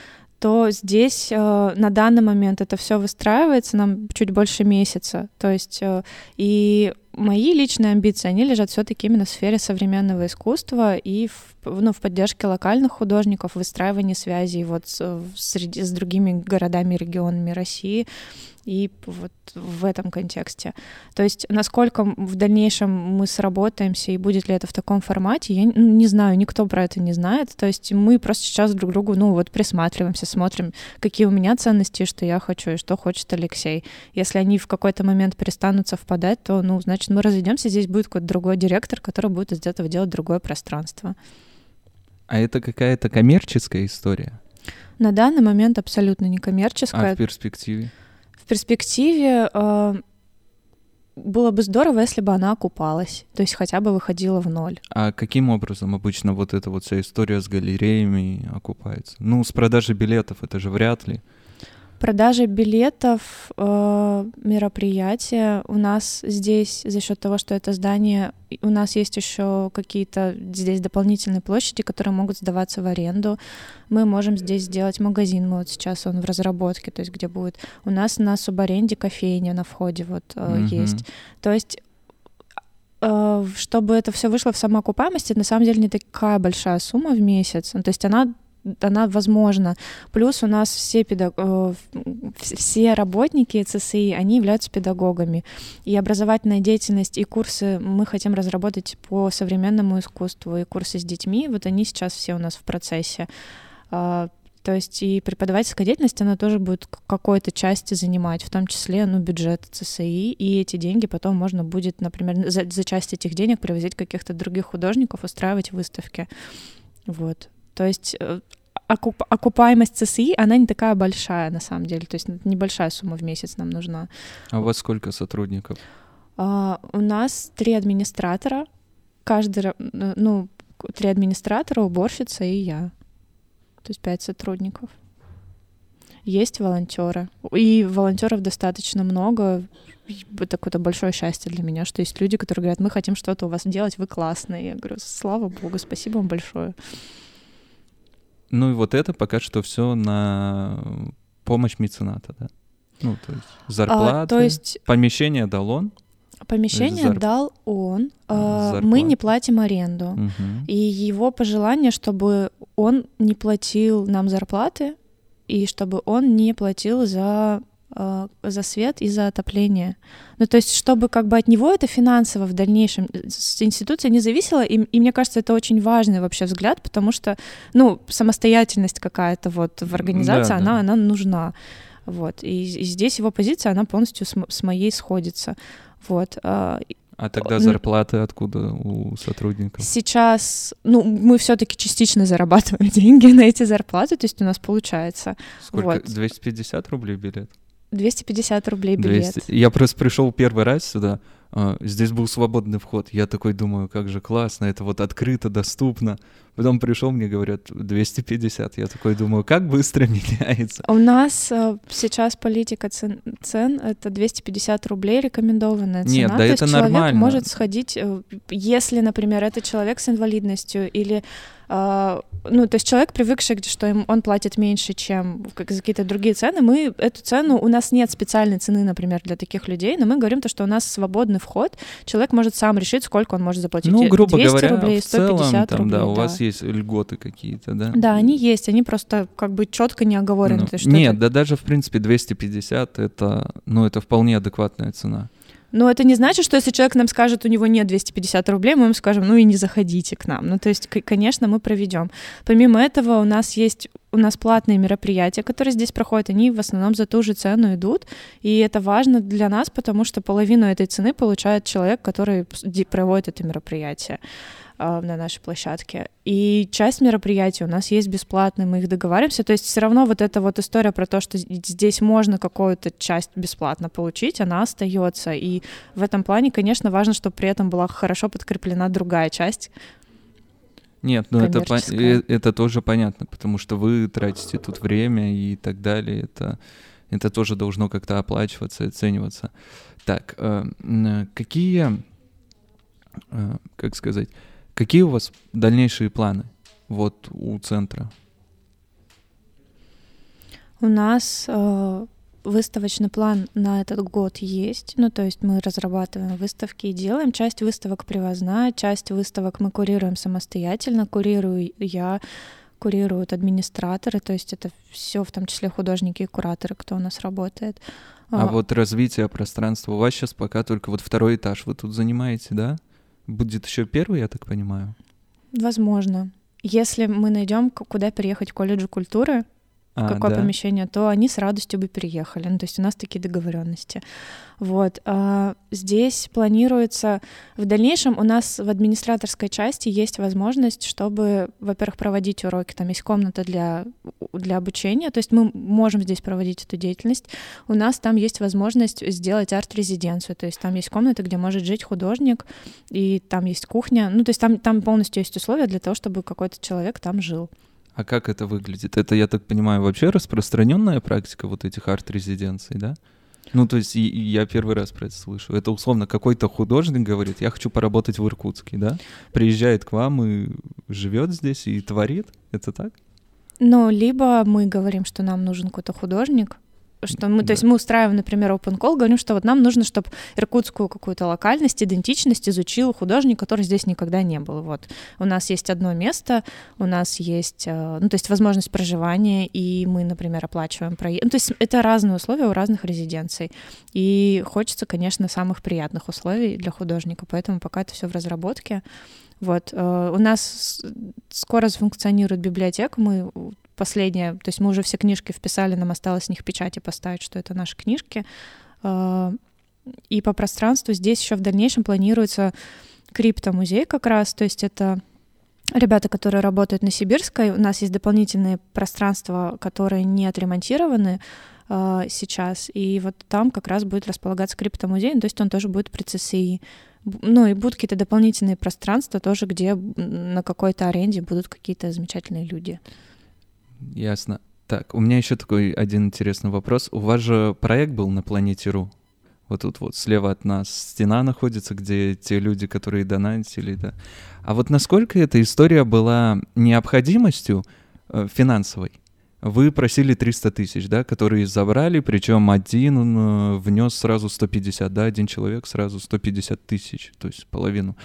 то здесь э, на данный момент это все выстраивается нам чуть больше месяца. То есть э, и мои личные амбиции, они лежат все-таки именно в сфере современного искусства и в, ну, в поддержке локальных художников, выстраивании связей вот с, среди, с другими городами и регионами России и вот в этом контексте. То есть насколько в дальнейшем мы сработаемся и будет ли это в таком формате, я не знаю, никто про это не знает. То есть мы просто сейчас друг другу, ну вот присматриваемся, смотрим, какие у меня ценности, что я хочу и что хочет Алексей. Если они в какой-то момент перестанут совпадать, то, ну, значит, мы разойдемся, здесь будет какой-то другой директор, который будет из этого делать другое пространство. А это какая-то коммерческая история? На данный момент абсолютно не коммерческая. А в перспективе? перспективе э, было бы здорово, если бы она окупалась, то есть хотя бы выходила в ноль. А каким образом обычно вот эта вот вся история с галереями окупается? Ну, с продажи билетов это же вряд ли. Продажа билетов, э, мероприятия у нас здесь за счет того, что это здание, у нас есть еще какие-то здесь дополнительные площади, которые могут сдаваться в аренду. Мы можем здесь сделать магазин, мы вот сейчас он в разработке, то есть где будет у нас на субаренде кофейня на входе вот mm-hmm. есть. То есть э, чтобы это все вышло в самоокупаемость, это на самом деле не такая большая сумма в месяц. Ну, то есть она она возможна. Плюс у нас все, педаг... Э, все работники ЦСИ, они являются педагогами. И образовательная деятельность, и курсы мы хотим разработать по современному искусству, и курсы с детьми, вот они сейчас все у нас в процессе. А, то есть и преподавательская деятельность, она тоже будет какой-то части занимать, в том числе ну, бюджет ЦСИ, и эти деньги потом можно будет, например, за, за часть этих денег привозить каких-то других художников, устраивать выставки. Вот. То есть э, окуп, окупаемость ЦСИ, она не такая большая на самом деле, то есть небольшая сумма в месяц нам нужна. А у вас сколько сотрудников? А, у нас три администратора, каждый, ну, три администратора, уборщица и я. То есть пять сотрудников. Есть волонтеры. И волонтеров достаточно много. Это какое-то большое счастье для меня, что есть люди, которые говорят, мы хотим что-то у вас делать, вы классные. Я говорю, слава богу, спасибо вам большое. Ну и вот это пока что все на помощь мецената, да? Ну, то есть зарплата, а, то есть... помещение дал он. Помещение Зарп... дал он. А, мы не платим аренду. Угу. И его пожелание, чтобы он не платил нам зарплаты и чтобы он не платил за Э, за свет и за отопление. Ну, то есть, чтобы как бы от него это финансово в дальнейшем э, с институции не зависело, и, и мне кажется, это очень важный вообще взгляд, потому что, ну, самостоятельность какая-то вот в организации, да, она, да. она нужна. Вот. И, и здесь его позиция, она полностью с, с моей сходится. Вот. А, а тогда зарплаты откуда у сотрудников? Сейчас, ну, мы все-таки частично зарабатываем деньги на эти зарплаты, то есть у нас получается. Сколько? Вот. 250 рублей билет? 250 рублей билет. 200. Я просто пришел первый раз сюда, здесь был свободный вход. Я такой думаю, как же классно, это вот открыто, доступно. Потом пришел, мне говорят 250. Я такой думаю, как быстро меняется. У нас э, сейчас политика цен, цен это 250 рублей рекомендованная цена. Нет, да То это есть нормально. Человек может сходить, э, если, например, это человек с инвалидностью или Uh, ну, то есть человек, привыкший, что им, он платит меньше, чем как, за какие-то другие цены, мы эту цену, у нас нет специальной цены, например, для таких людей, но мы говорим то, что у нас свободный вход, человек может сам решить, сколько он может заплатить. Ну, грубо 200 говоря, рублей, 150 в целом, там, рублей. Да, у да. вас есть льготы какие-то, да? Да, они есть, они просто как бы четко не оговорены. Ну, нет, это... да даже, в принципе, 250 это, ну, это вполне адекватная цена. Но это не значит, что если человек нам скажет, у него нет 250 рублей, мы ему скажем, ну и не заходите к нам. Ну, то есть, конечно, мы проведем. Помимо этого, у нас есть у нас платные мероприятия, которые здесь проходят, они в основном за ту же цену идут, и это важно для нас, потому что половину этой цены получает человек, который проводит это мероприятие. А, на нашей площадке. И часть мероприятий у нас есть бесплатные, мы их договариваемся. То есть все равно вот эта вот история про то, что здесь можно какую-то часть бесплатно получить, она остается. И в этом плане, конечно, важно, чтобы при этом была хорошо подкреплена другая часть, нет, ну это, э, это тоже понятно, потому что вы тратите тут время и так далее. Это, это тоже должно как-то оплачиваться, оцениваться. Так, э, какие, э, как сказать, Какие у вас дальнейшие планы вот у центра? У нас э, выставочный план на этот год есть. Ну, то есть мы разрабатываем выставки и делаем. Часть выставок привозная, часть выставок мы курируем самостоятельно. Курирую я, курируют администраторы, то есть это все, в том числе художники и кураторы, кто у нас работает. А, а вот развитие пространства у вас сейчас пока только вот второй этаж вы тут занимаете, да? Будет еще первый, я так понимаю? Возможно. Если мы найдем, куда переехать в колледж культуры, в а, какое да. помещение, то они с радостью бы переехали. Ну, то есть у нас такие договоренности. Вот. А здесь планируется... В дальнейшем у нас в администраторской части есть возможность, чтобы, во-первых, проводить уроки. Там есть комната для, для обучения, то есть мы можем здесь проводить эту деятельность. У нас там есть возможность сделать арт-резиденцию, то есть там есть комната, где может жить художник, и там есть кухня. Ну, то есть там, там полностью есть условия для того, чтобы какой-то человек там жил. А как это выглядит? Это, я так понимаю, вообще распространенная практика вот этих арт-резиденций, да? Ну, то есть я первый раз про это слышу. Это условно какой-то художник говорит, я хочу поработать в Иркутске, да? Приезжает к вам и живет здесь и творит. Это так? Ну, либо мы говорим, что нам нужен какой-то художник, что мы, да. то есть мы устраиваем, например, open call, говорим, что вот нам нужно, чтобы иркутскую какую-то локальность, идентичность изучил художник, который здесь никогда не был. Вот у нас есть одно место, у нас есть, э, ну то есть возможность проживания, и мы, например, оплачиваем проезд. Ну, то есть это разные условия у разных резиденций, и хочется, конечно, самых приятных условий для художника, поэтому пока это все в разработке. Вот э, у нас скоро функционирует библиотека, мы последнее, то есть мы уже все книжки вписали, нам осталось с них печати поставить, что это наши книжки. А, и по пространству здесь еще в дальнейшем планируется криптомузей как раз, то есть это ребята, которые работают на Сибирской, у нас есть дополнительные пространства, которые не отремонтированы э, сейчас, и вот там как раз будет располагаться криптомузей, то есть он тоже будет при ЦСИ. Ну и будут какие-то дополнительные пространства тоже, где на какой-то аренде будут какие-то замечательные люди. Ясно. Так, у меня еще такой один интересный вопрос. У вас же проект был на планете Ру. Вот тут вот слева от нас стена находится, где те люди, которые донатили, да. А вот насколько эта история была необходимостью э, финансовой? Вы просили 300 тысяч, да, которые забрали, причем один э, внес сразу 150, да, один человек сразу 150 тысяч, то есть половину.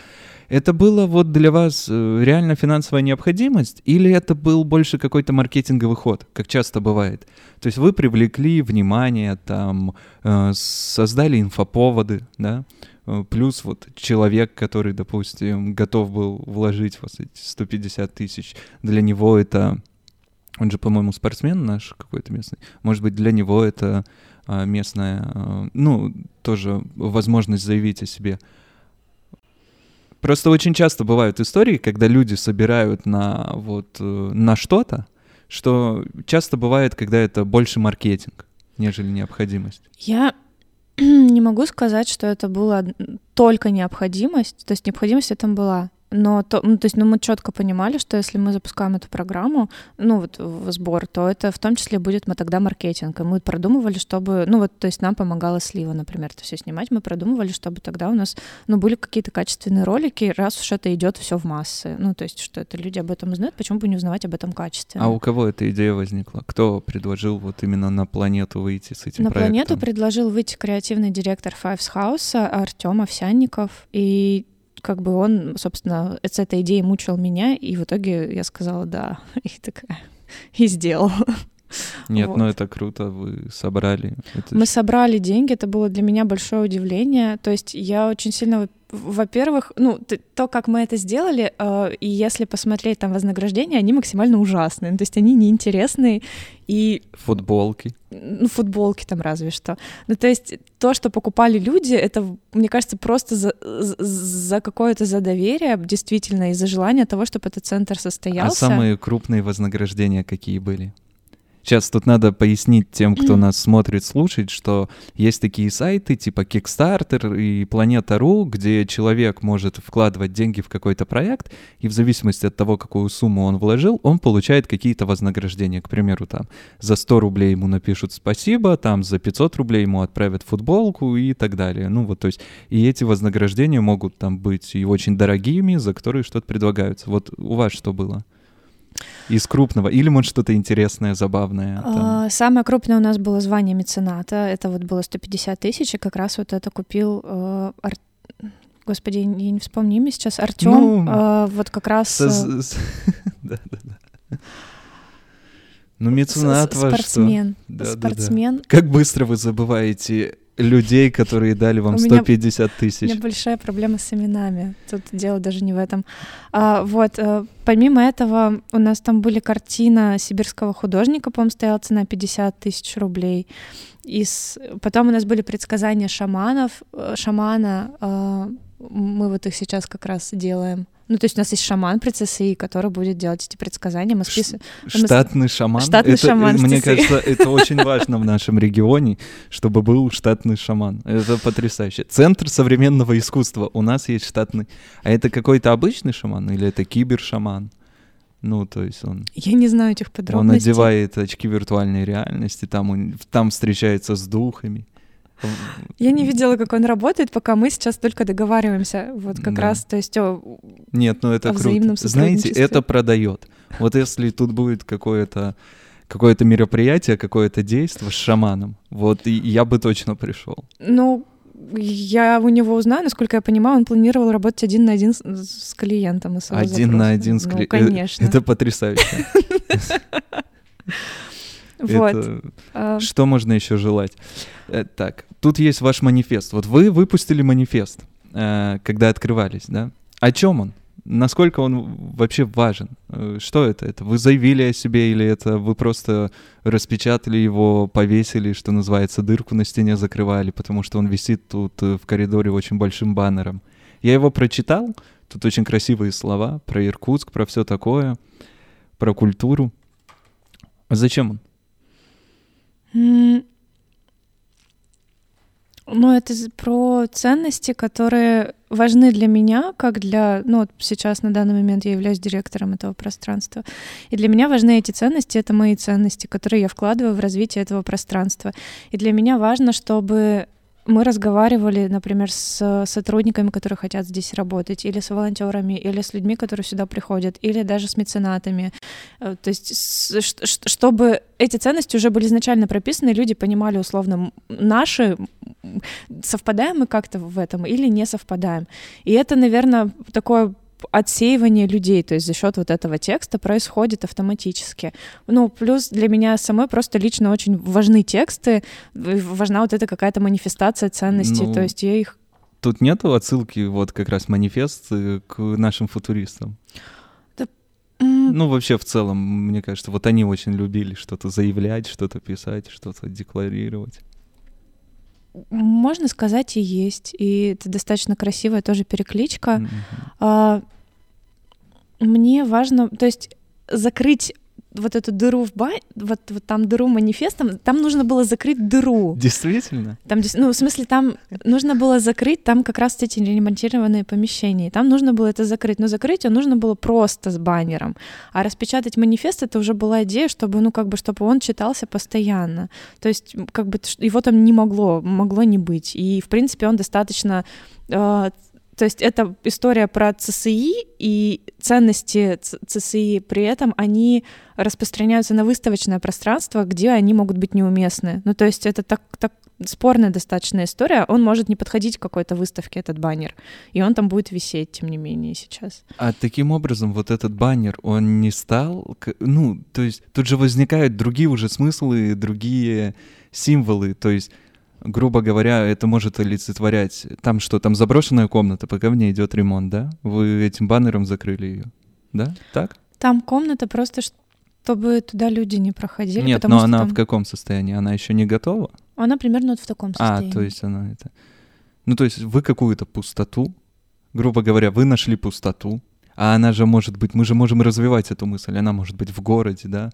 Это было вот для вас э, реально финансовая необходимость или это был больше какой-то маркетинговый ход, как часто бывает? То есть вы привлекли внимание, там, э, создали инфоповоды, да, плюс вот человек, который, допустим, готов был вложить вот эти 150 тысяч, для него это он же, по-моему, спортсмен наш какой-то местный. Может быть, для него это а, местная, а, ну, тоже возможность заявить о себе. Просто очень часто бывают истории, когда люди собирают на вот э, на что-то, что часто бывает, когда это больше маркетинг, нежели необходимость. Я не могу сказать, что это была только необходимость, то есть необходимость этом была но то, ну, то есть, ну, мы четко понимали, что если мы запускаем эту программу, ну, вот в сбор, то это в том числе будет мы тогда маркетинг. И мы продумывали, чтобы, ну, вот, то есть нам помогала Слива, например, это все снимать. Мы продумывали, чтобы тогда у нас, ну, были какие-то качественные ролики, раз уж это идет все в массы. Ну, то есть, что это люди об этом узнают, почему бы не узнавать об этом качестве. А у кого эта идея возникла? Кто предложил вот именно на планету выйти с этим на проектом? На планету предложил выйти креативный директор Fives House Артем Овсянников. И как бы он, собственно, с этой идеей мучил меня, и в итоге я сказала «да», и такая, и сделала. Нет, вот. ну это круто, вы собрали. Это Мы собрали деньги, это было для меня большое удивление. То есть я очень сильно во-первых, ну, то, как мы это сделали, э, и если посмотреть там вознаграждения, они максимально ужасные. Ну, то есть они неинтересные и... Футболки. Ну, футболки там разве что. Ну, то есть то, что покупали люди, это, мне кажется, просто за, за какое-то за доверие, действительно, и за желание того, чтобы этот центр состоялся. А самые крупные вознаграждения какие были? Сейчас тут надо пояснить тем, кто нас смотрит, слушает, что есть такие сайты типа Kickstarter и Planeta.ru, где человек может вкладывать деньги в какой-то проект, и в зависимости от того, какую сумму он вложил, он получает какие-то вознаграждения. К примеру, там за 100 рублей ему напишут спасибо, там за 500 рублей ему отправят футболку и так далее. Ну вот, то есть, и эти вознаграждения могут там быть и очень дорогими, за которые что-то предлагаются. Вот у вас что было? Из крупного? Или, может, что-то интересное, забавное? А, самое крупное у нас было звание мецената. Это вот было 150 тысяч, и как раз вот это купил э, Ар... Господи, я не вспомню имя сейчас. Артем, ну, э, вот как раз... Ну, меценат ваш Спортсмен. Спортсмен. Как быстро вы забываете людей, которые дали вам 150 тысяч. У меня большая проблема с именами. Тут дело даже не в этом. А, вот, а, помимо этого, у нас там были картина сибирского художника, по-моему, стояла цена 50 тысяч рублей. И с... Потом у нас были предсказания шаманов, э, шамана. А, мы вот их сейчас как раз делаем. Ну, то есть у нас есть шаман при ЦСИ, который будет делать эти предсказания. Мы списываем... Штатный шаман? Штатный это, шаман Мне кажется, это очень важно в нашем регионе, чтобы был штатный шаман. Это потрясающе. Центр современного искусства. У нас есть штатный... А это какой-то обычный шаман или это кибершаман? Ну, то есть он... Я не знаю этих подробностей. Он надевает очки виртуальной реальности, там, он, там встречается с духами. Я не видела, как он работает, пока мы сейчас только договариваемся. Вот как да. раз, то есть о, Нет, ну это круто. Знаете, это продает. Вот если тут будет какое-то какое-то мероприятие, какое-то действие с шаманом. Вот и я бы точно пришел. Ну, я у него узнаю, насколько я понимаю, он планировал работать один на один с, с клиентом. И один на один с клиентом. Ну, конечно. Это потрясающе. Вот. А. Что можно еще желать? Э, так, тут есть ваш манифест. Вот вы выпустили манифест, э, когда открывались, да? О чем он? Насколько он вообще важен? Э, что это? Это вы заявили о себе или это вы просто распечатали его, повесили, что называется, дырку на стене закрывали, потому что он висит тут в коридоре очень большим баннером? Я его прочитал, тут очень красивые слова про Иркутск, про все такое, про культуру. Зачем он? Ну, это про ценности, которые важны для меня, как для... Ну, вот сейчас на данный момент я являюсь директором этого пространства. И для меня важны эти ценности, это мои ценности, которые я вкладываю в развитие этого пространства. И для меня важно, чтобы мы разговаривали, например, с сотрудниками, которые хотят здесь работать, или с волонтерами, или с людьми, которые сюда приходят, или даже с меценатами. Э, то есть, чтобы эти ценности уже были изначально прописаны, люди понимали условно наши, совпадаем мы как-то в этом или не совпадаем. И это, наверное, такое отсеивание людей, то есть за счет вот этого текста происходит автоматически. Ну, плюс для меня самой просто лично очень важны тексты, важна вот эта какая-то манифестация ценностей, ну, то есть я их... Тут нету отсылки вот как раз манифест э, к нашим футуристам? Ну, вообще в целом, мне кажется, вот они очень любили что-то заявлять, что-то писать, что-то декларировать. Можно сказать и есть, и это достаточно красивая тоже перекличка. Mm-hmm мне важно, то есть закрыть вот эту дыру в бане, вот, вот там дыру манифестом, там нужно было закрыть дыру. Действительно? Там, ну, в смысле, там нужно было закрыть там как раз эти ремонтированные помещения. Там нужно было это закрыть. Но закрыть его нужно было просто с баннером. А распечатать манифест — это уже была идея, чтобы, ну, как бы, чтобы он читался постоянно. То есть, как бы, его там не могло, могло не быть. И, в принципе, он достаточно э, то есть это история про ЦСИ, и ценности ЦСИ при этом, они распространяются на выставочное пространство, где они могут быть неуместны. Ну, то есть это так, так спорная достаточно история. Он может не подходить к какой-то выставке, этот баннер, и он там будет висеть, тем не менее, сейчас. А таким образом вот этот баннер, он не стал... Ну, то есть тут же возникают другие уже смыслы, другие символы, то есть грубо говоря, это может олицетворять... Там что, там заброшенная комната, пока в ней идет ремонт, да? Вы этим баннером закрыли ее, да? Так? Там комната просто, чтобы туда люди не проходили. Нет, но она там... в каком состоянии? Она еще не готова? Она примерно вот в таком состоянии. А, то есть она это... Ну, то есть вы какую-то пустоту, грубо говоря, вы нашли пустоту, а она же может быть, мы же можем развивать эту мысль, она может быть в городе, да,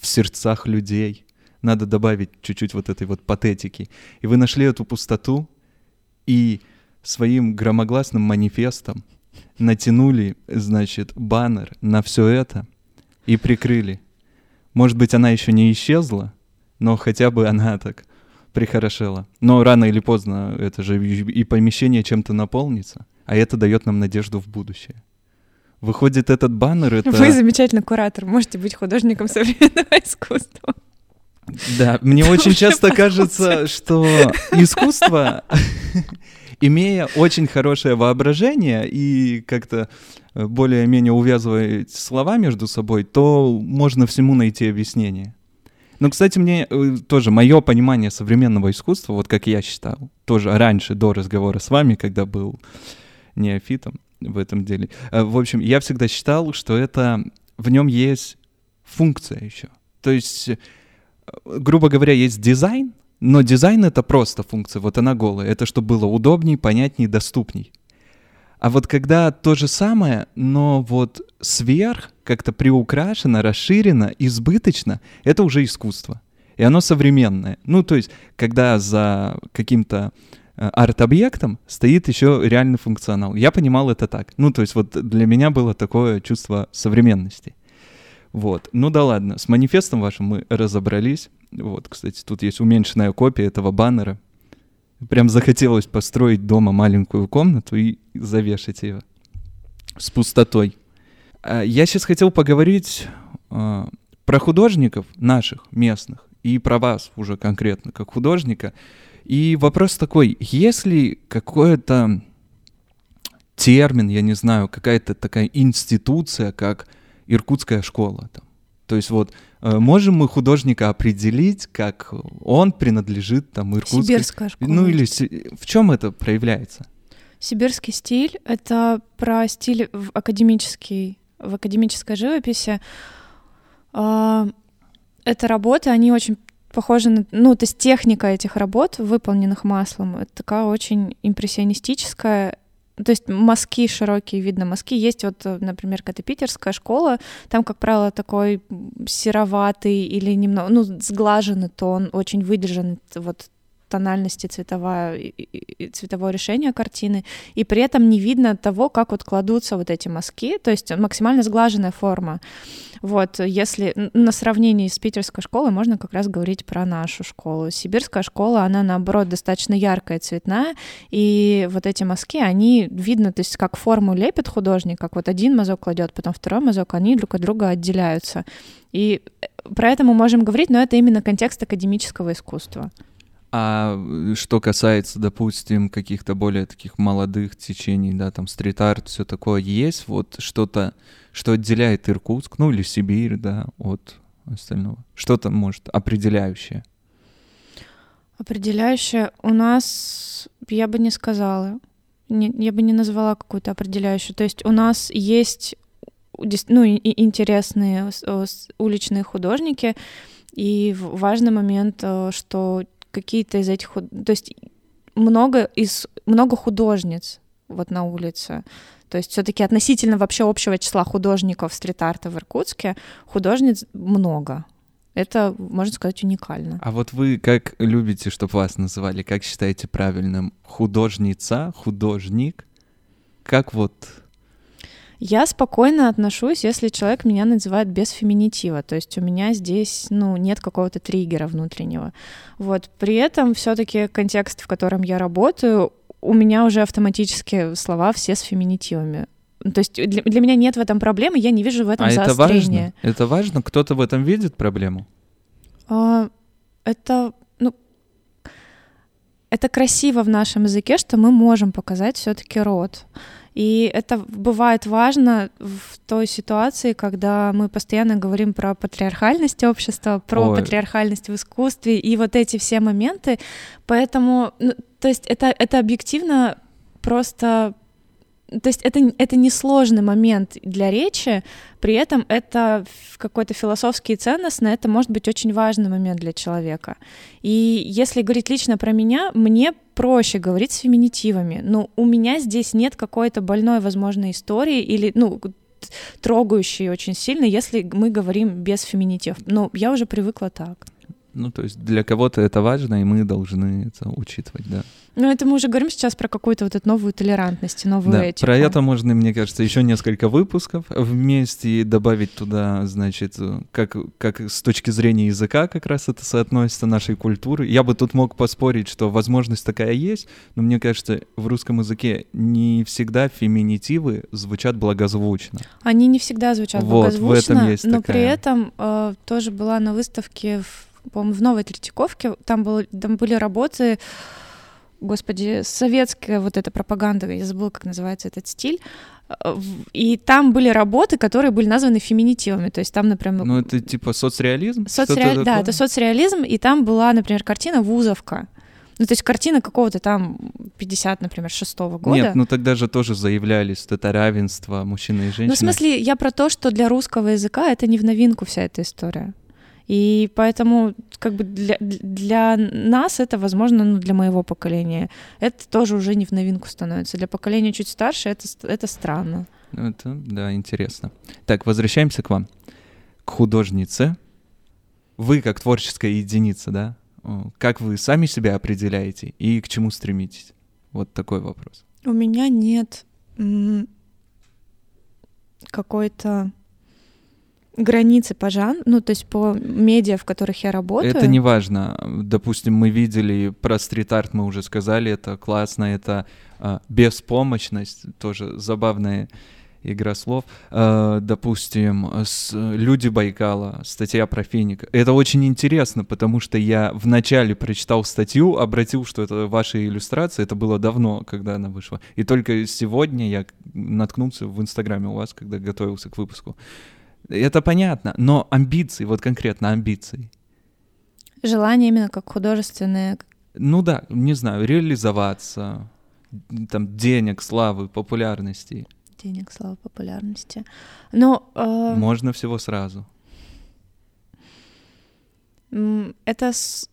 в сердцах людей, надо добавить чуть-чуть вот этой вот патетики. И вы нашли эту пустоту и своим громогласным манифестом натянули, значит, баннер на все это и прикрыли. Может быть, она еще не исчезла, но хотя бы она так прихорошела. Но рано или поздно это же и помещение чем-то наполнится, а это дает нам надежду в будущее. Выходит, этот баннер — это... Вы замечательный куратор, можете быть художником современного искусства. Да, мне очень часто кажется, что искусство, имея очень хорошее воображение и как-то э, более-менее увязывать слова между собой, то можно всему найти объяснение. Но, кстати, мне э, тоже мое понимание современного искусства, вот как я считал, тоже раньше, до разговора с вами, когда был неофитом в этом деле. Э, в общем, я всегда считал, что это в нем есть функция еще. То есть грубо говоря, есть дизайн, но дизайн — это просто функция, вот она голая. Это чтобы было удобней, понятней, доступней. А вот когда то же самое, но вот сверх, как-то приукрашено, расширено, избыточно, это уже искусство. И оно современное. Ну, то есть, когда за каким-то э, арт-объектом стоит еще реальный функционал. Я понимал это так. Ну, то есть вот для меня было такое чувство современности. Вот. Ну да ладно, с манифестом вашим мы разобрались. Вот, кстати, тут есть уменьшенная копия этого баннера. Прям захотелось построить дома маленькую комнату и завешать ее с пустотой. А, я сейчас хотел поговорить э, про художников наших, местных, и про вас уже конкретно, как художника. И вопрос такой, если какое-то термин, я не знаю, какая-то такая институция, как Иркутская школа, там, то есть вот э, можем мы художника определить, как он принадлежит там Иркутской... Сибирская школа. Ну или в чем это проявляется? Сибирский стиль — это про стиль в академический, в академической живописи. А, это работы, они очень похожи на... Ну, то есть техника этих работ, выполненных маслом, это такая очень импрессионистическая, то есть мазки широкие, видно мазки. Есть вот, например, какая-то питерская школа, там, как правило, такой сероватый или немного, ну, сглаженный тон, очень выдержанный вот тональности цветовая, цветовое решение картины, и при этом не видно того, как вот кладутся вот эти мазки, то есть максимально сглаженная форма. Вот, если на сравнении с питерской школой можно как раз говорить про нашу школу. Сибирская школа, она наоборот достаточно яркая, цветная, и вот эти мазки, они видно, то есть как форму лепит художник, как вот один мазок кладет, потом второй мазок, они друг от друга отделяются. И э, про это мы можем говорить, но это именно контекст академического искусства. А э, что касается, допустим, каких-то более таких молодых течений, да, там стрит-арт, все такое, есть вот что-то, что отделяет Иркутск, ну или Сибирь, да, от остального? Что-то, может, определяющее? Определяющее у нас, я бы не сказала, не, я бы не назвала какую-то определяющую. То есть у нас есть ну, интересные уличные художники, и важный момент, э, что какие-то из этих... То есть много, из, много художниц вот на улице. То есть все-таки относительно вообще общего числа художников стрит-арта в Иркутске художниц много. Это, можно сказать, уникально. А вот вы как любите, чтобы вас называли, как считаете правильным? Художница, художник? Как вот я спокойно отношусь, если человек меня называет без феминитива, то есть у меня здесь, ну, нет какого-то триггера внутреннего. Вот. При этом все таки контекст, в котором я работаю, у меня уже автоматически слова все с феминитивами. То есть для, для меня нет в этом проблемы, я не вижу в этом а заострения. Это важно? Это важно? Кто-то в этом видит проблему? А, это, это красиво в нашем языке, что мы можем показать все-таки род. И это бывает важно в той ситуации, когда мы постоянно говорим про патриархальность общества, про Ой. патриархальность в искусстве и вот эти все моменты. Поэтому, ну, то есть это, это объективно просто то есть это, это не сложный момент для речи, при этом это какой-то философский и ценностный, это может быть очень важный момент для человека. И если говорить лично про меня, мне проще говорить с феминитивами, но у меня здесь нет какой-то больной, возможно, истории или, ну, трогающей очень сильно, если мы говорим без феминитив. Но я уже привыкла так. Ну, то есть для кого-то это важно, и мы должны это учитывать, да. Ну, это мы уже говорим сейчас про какую-то вот эту новую толерантность, новую да, этику. Про это можно, мне кажется, еще несколько выпусков вместе и добавить туда, значит, как, как с точки зрения языка как раз это соотносится нашей культуры. Я бы тут мог поспорить, что возможность такая есть, но мне кажется, в русском языке не всегда феминитивы звучат благозвучно. Они не всегда звучат вот, благозвучно, в этом есть но такая... при этом э, тоже была на выставке в, по-моему, в Новой Третьяковке, там, был, там были работы господи, советская вот эта пропаганда, я забыла, как называется этот стиль, э, и там были работы, которые были названы феминитивами, то есть там, например... Ну, это типа соцреализм? Соцреаль... Да, это соцреализм, и там была, например, картина «Вузовка», ну, то есть картина какого-то там 50, например, шестого года. Нет, ну тогда же тоже заявлялись это равенство мужчины и женщины. Ну, в смысле, я про то, что для русского языка это не в новинку вся эта история. И поэтому как бы для, для нас это, возможно, ну, для моего поколения, это тоже уже не в новинку становится. Для поколения чуть старше это, это странно. Ну, это, да, интересно. Так, возвращаемся к вам. К художнице. Вы как творческая единица, да? Как вы сами себя определяете и к чему стремитесь? Вот такой вопрос. У меня нет какой-то границы по жанру, ну, то есть по медиа, в которых я работаю. Это не важно. Допустим, мы видели про стрит-арт, мы уже сказали, это классно, это а, беспомощность, тоже забавная игра слов. Э, допустим, с «Люди Байкала», статья про финика. Это очень интересно, потому что я вначале прочитал статью, обратил, что это ваши иллюстрации, это было давно, когда она вышла. И только сегодня я наткнулся в Инстаграме у вас, когда готовился к выпуску. Это понятно, но амбиции, вот конкретно амбиции. Желание именно как художественное. Ну да, не знаю, реализоваться, там денег, славы, популярности. Денег, славы, популярности. Но э... можно всего сразу. Это,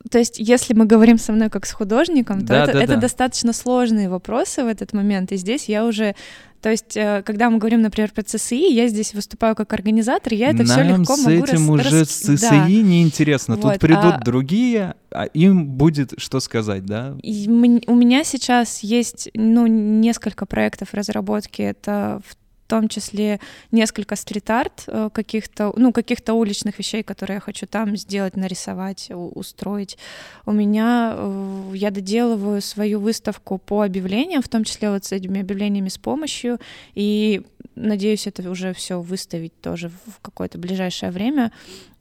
то есть, если мы говорим со мной как с художником, то да, это, да, это да. достаточно сложные вопросы в этот момент. И здесь я уже то есть, э, когда мы говорим, например, про ЦСИ, я здесь выступаю как организатор, я это все легко с могу этим рас... уже с ЦСИ да. неинтересно. Вот, Тут придут а... другие, а им будет что сказать, да? И у меня сейчас есть, ну, несколько проектов разработки. Это в том числе несколько стрит-арт э, каких-то, ну, каких-то уличных вещей, которые я хочу там сделать, нарисовать, устроить. У меня, э, я доделываю свою выставку по объявлениям, в том числе вот с этими объявлениями с помощью, и надеюсь, это уже все выставить тоже в какое-то ближайшее время.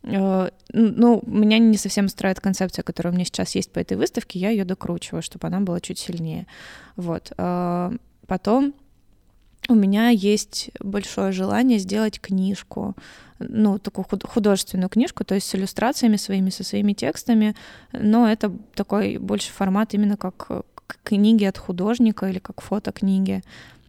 Э, ну, меня не совсем устраивает концепция, которая у меня сейчас есть по этой выставке, я ее докручиваю, чтобы она была чуть сильнее. Вот. Потом у меня есть большое желание сделать книжку, ну, такую художественную книжку, то есть с иллюстрациями своими, со своими текстами, но это такой больше формат именно как книги от художника или как фотокниги.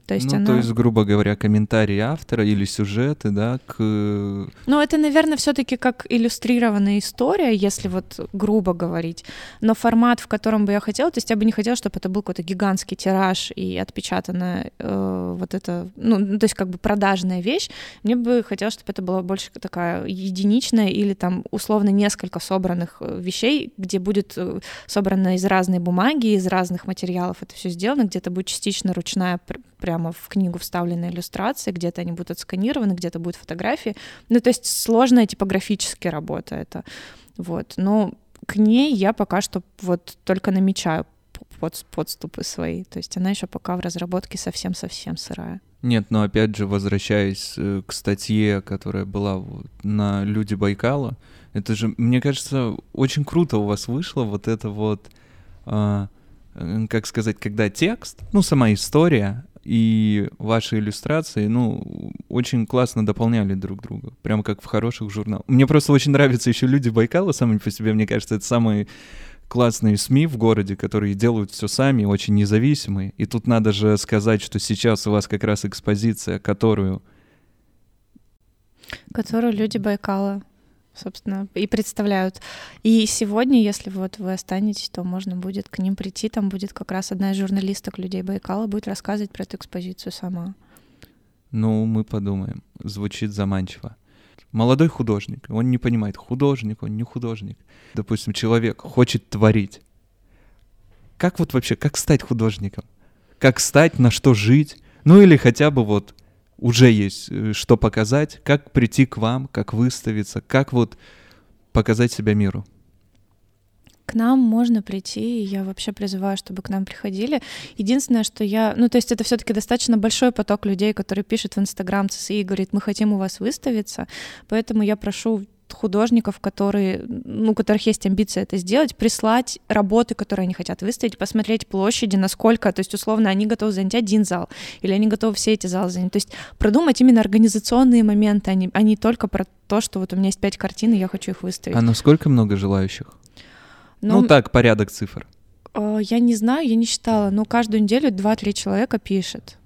То есть ну, она... то есть, грубо говоря, комментарии автора или сюжеты, да, к... Ну, это, наверное, все таки как иллюстрированная история, если вот грубо говорить. Но формат, в котором бы я хотела, то есть я бы не хотела, чтобы это был какой-то гигантский тираж и отпечатанная э, вот это, ну, то есть как бы продажная вещь. Мне бы хотелось, чтобы это была больше такая единичная или там условно несколько собранных э, вещей, где будет э, собрано из разной бумаги, из разных материалов это все сделано, где-то будет частично ручная прямо в книгу вставлены иллюстрации, где-то они будут отсканированы, где-то будут фотографии. Ну, то есть сложная типографически работа это. Вот. Но к ней я пока что вот только намечаю под, подступы свои. То есть она еще пока в разработке совсем-совсем сырая. Нет, но опять же, возвращаясь э, к статье, которая была на «Люди Байкала», это же, мне кажется, очень круто у вас вышло вот это вот, э, как сказать, когда текст, ну, сама история, и ваши иллюстрации, ну, очень классно дополняли друг друга, прямо как в хороших журналах. Мне просто очень нравятся еще люди Байкала сами по себе, мне кажется, это самые классные СМИ в городе, которые делают все сами, очень независимые. И тут надо же сказать, что сейчас у вас как раз экспозиция, которую... Которую люди Байкала собственно, и представляют. И сегодня, если вот вы останетесь, то можно будет к ним прийти, там будет как раз одна из журналисток людей Байкала, будет рассказывать про эту экспозицию сама. Ну, мы подумаем. Звучит заманчиво. Молодой художник, он не понимает, художник, он не художник. Допустим, человек хочет творить. Как вот вообще, как стать художником? Как стать, на что жить? Ну или хотя бы вот уже есть э, что показать, как прийти к вам, как выставиться, как вот показать себя миру. К нам можно прийти, и я вообще призываю, чтобы к нам приходили. Единственное, что я... Ну, то есть это все таки достаточно большой поток людей, которые пишут в Инстаграм ЦСИ и говорят, мы хотим у вас выставиться, поэтому я прошу художников, которые, ну, у которых есть амбиция это сделать, прислать работы, которые они хотят выставить, посмотреть площади, насколько, то есть, условно, они готовы занять один зал, или они готовы все эти залы занять. То есть продумать именно организационные моменты, а не, а не только про то, что вот у меня есть пять картин, и я хочу их выставить. А насколько много желающих? Ну, ну так, порядок цифр. Э, я не знаю, я не считала, но каждую неделю 2-3 человека пишет.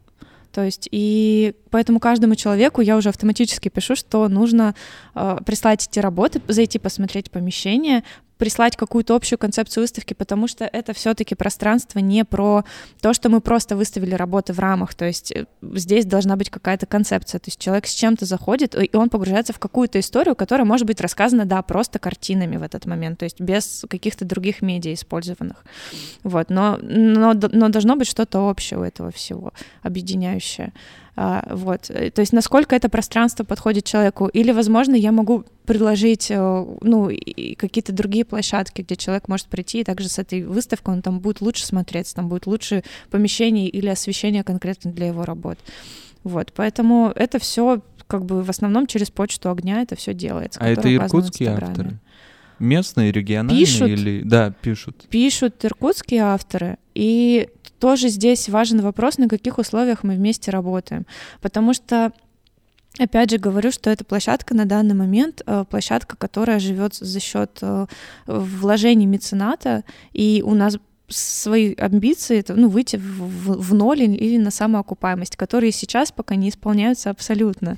То есть, и поэтому каждому человеку я уже автоматически пишу, что нужно э, прислать эти работы, зайти посмотреть помещение, прислать какую-то общую концепцию выставки, потому что это все-таки пространство не про то, что мы просто выставили работы в рамах, то есть э, здесь должна быть какая-то концепция, то есть человек с чем-то заходит, и он погружается в какую-то историю, которая может быть рассказана, да, просто картинами в этот момент, то есть без каких-то других медиа использованных, вот, но, но, но должно быть что-то общее у этого всего, объединяющее. А, вот, э, то есть насколько это пространство подходит человеку, или, возможно, я могу предложить, э, ну, какие-то другие площадки, где человек может прийти, и также с этой выставкой он там будет лучше смотреться, там будет лучше помещение или освещение конкретно для его работ. Вот, поэтому это все как бы в основном через почту огня это все делается. А это иркутские авторы? Местные, региональные пишут, или да пишут? Пишут иркутские авторы и тоже здесь важен вопрос, на каких условиях мы вместе работаем, потому что Опять же говорю, что эта площадка на данный момент э, площадка, которая живет за счет э, вложений мецената, и у нас свои амбиции, это, ну, выйти в, в, в ноль или на самоокупаемость, которые сейчас пока не исполняются абсолютно.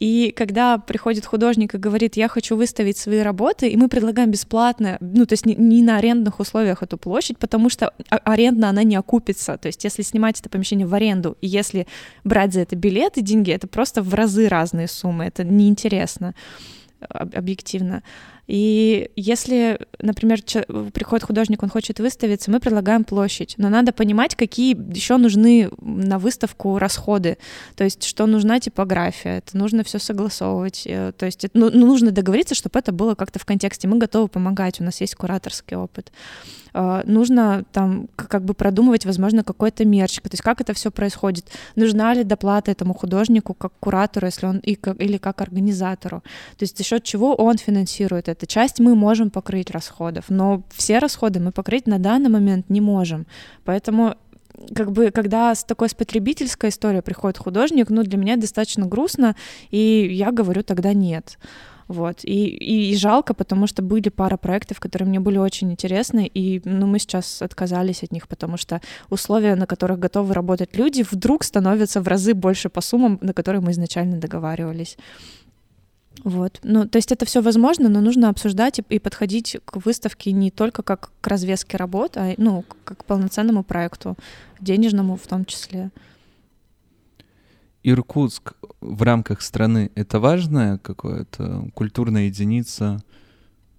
И когда приходит художник и говорит, я хочу выставить свои работы, и мы предлагаем бесплатно, ну, то есть не, не на арендных условиях эту площадь, потому что арендна, она не окупится. То есть если снимать это помещение в аренду, и если брать за это билеты, деньги, это просто в разы разные суммы, это неинтересно объективно. И если, например, приходит художник, он хочет выставиться, мы предлагаем площадь, но надо понимать, какие еще нужны на выставку расходы, то есть что нужна типография, это нужно все согласовывать, э, то есть ну, нужно договориться, чтобы это было как-то в контексте. Мы готовы помогать, у нас есть кураторский опыт. А, нужно там как бы продумывать, возможно, какой-то мерч, то есть как это все происходит, нужна ли доплата этому художнику как куратору, если он и как, или как организатору, то есть за счет чего он финансирует это. Часть мы можем покрыть расходов, но все расходы мы покрыть на данный момент не можем, поэтому как бы, когда с такой с потребительской историей приходит художник, ну, для меня достаточно грустно, и я говорю тогда нет. Вот. И, и, и жалко, потому что были пара проектов, которые мне были очень интересны, и ну, мы сейчас отказались от них, потому что условия, на которых готовы работать люди, вдруг становятся в разы больше по суммам, на которые мы изначально договаривались. Вот. Ну, то есть это все возможно, но нужно обсуждать и, и подходить к выставке не только как к развеске работ, а ну, как к полноценному проекту, денежному в том числе. Иркутск в рамках страны — это важная какая-то культурная единица,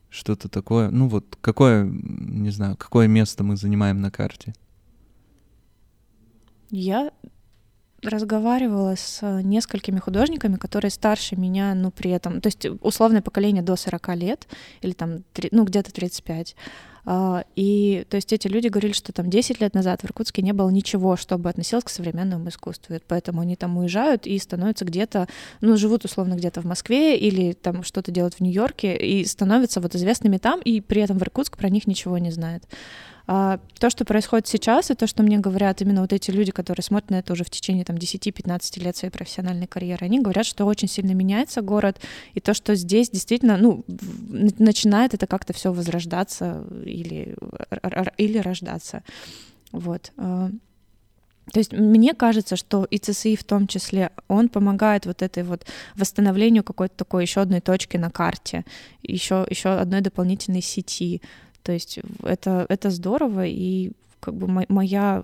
что-то такое? Ну вот какое, не знаю, какое место мы занимаем на карте? Я разговаривала с несколькими художниками, которые старше меня, ну, при этом, то есть условное поколение до 40 лет, или там, ну, где-то 35, а, и то есть эти люди говорили, что там 10 лет назад в Иркутске не было ничего, чтобы относилось к современному искусству. И поэтому они там уезжают и становятся где-то, ну, живут условно где-то в Москве или там что-то делают в Нью-Йорке и становятся вот известными там, и при этом в Иркутск про них ничего не знает. А, то, что происходит сейчас, и то, что мне говорят именно вот эти люди, которые смотрят на это уже в течение там 10-15 лет своей профессиональной карьеры, они говорят, что очень сильно меняется город, и то, что здесь действительно, ну, начинает это как-то все возрождаться или, или рождаться. Вот. А, то есть мне кажется, что и ЦСИ в том числе, он помогает вот этой вот восстановлению какой-то такой еще одной точки на карте, еще, еще одной дополнительной сети. То есть это, это здорово, и как бы моя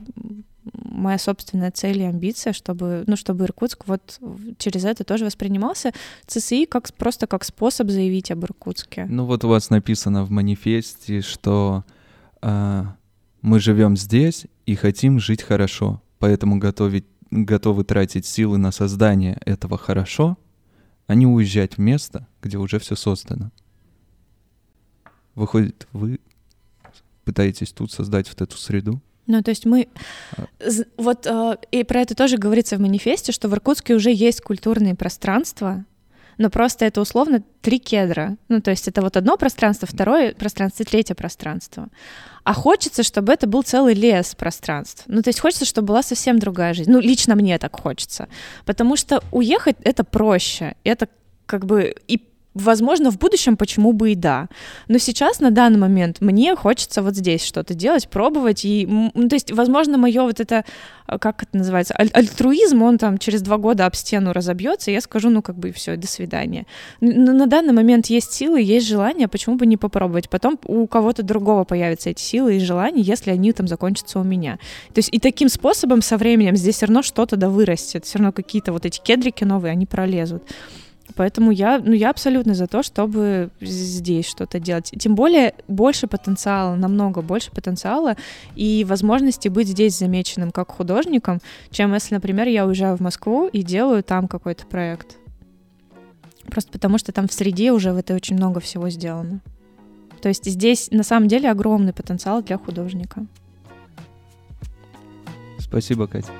моя собственная цель и амбиция, чтобы, ну, чтобы Иркутск вот через это тоже воспринимался ЦСИ как просто как способ заявить об Иркутске. Ну вот у вас написано в манифесте, что э, мы живем здесь и хотим жить хорошо, поэтому готовить, готовы тратить силы на создание этого хорошо, а не уезжать в место, где уже все создано. Выходит, вы пытаетесь тут создать вот эту среду? Ну, то есть мы... А. Вот, э, и про это тоже говорится в манифесте, что в Иркутске уже есть культурные пространства, но просто это условно три кедра. Ну, то есть это вот одно пространство, второе пространство, третье пространство. А хочется, чтобы это был целый лес пространств. Ну, то есть хочется, чтобы была совсем другая жизнь. Ну, лично мне так хочется. Потому что уехать — это проще. Это как бы и Возможно, в будущем почему бы и да. Но сейчас, на данный момент, мне хочется вот здесь что-то делать, пробовать. И, ну, то есть, возможно, мое вот это, а, как это называется, аль- альтруизм, он там через два года об стену разобьется, и я скажу, ну, как бы, все, до свидания. Но на данный момент есть силы, есть желание, почему бы не попробовать? Потом у кого-то другого появятся эти силы и желания, если они там закончатся у меня. То есть, и таким способом со временем здесь все равно что-то да вырастет, все равно какие-то вот эти кедрики новые, они пролезут. Поэтому я, ну, я абсолютно за то, чтобы здесь что-то делать. Тем более больше потенциала, намного больше потенциала и возможности быть здесь замеченным как художником, чем если, например, я уезжаю в Москву и делаю там какой-то проект. Просто потому что там в среде уже в этой очень много всего сделано. То есть здесь на самом деле огромный потенциал для художника. Спасибо, Катя.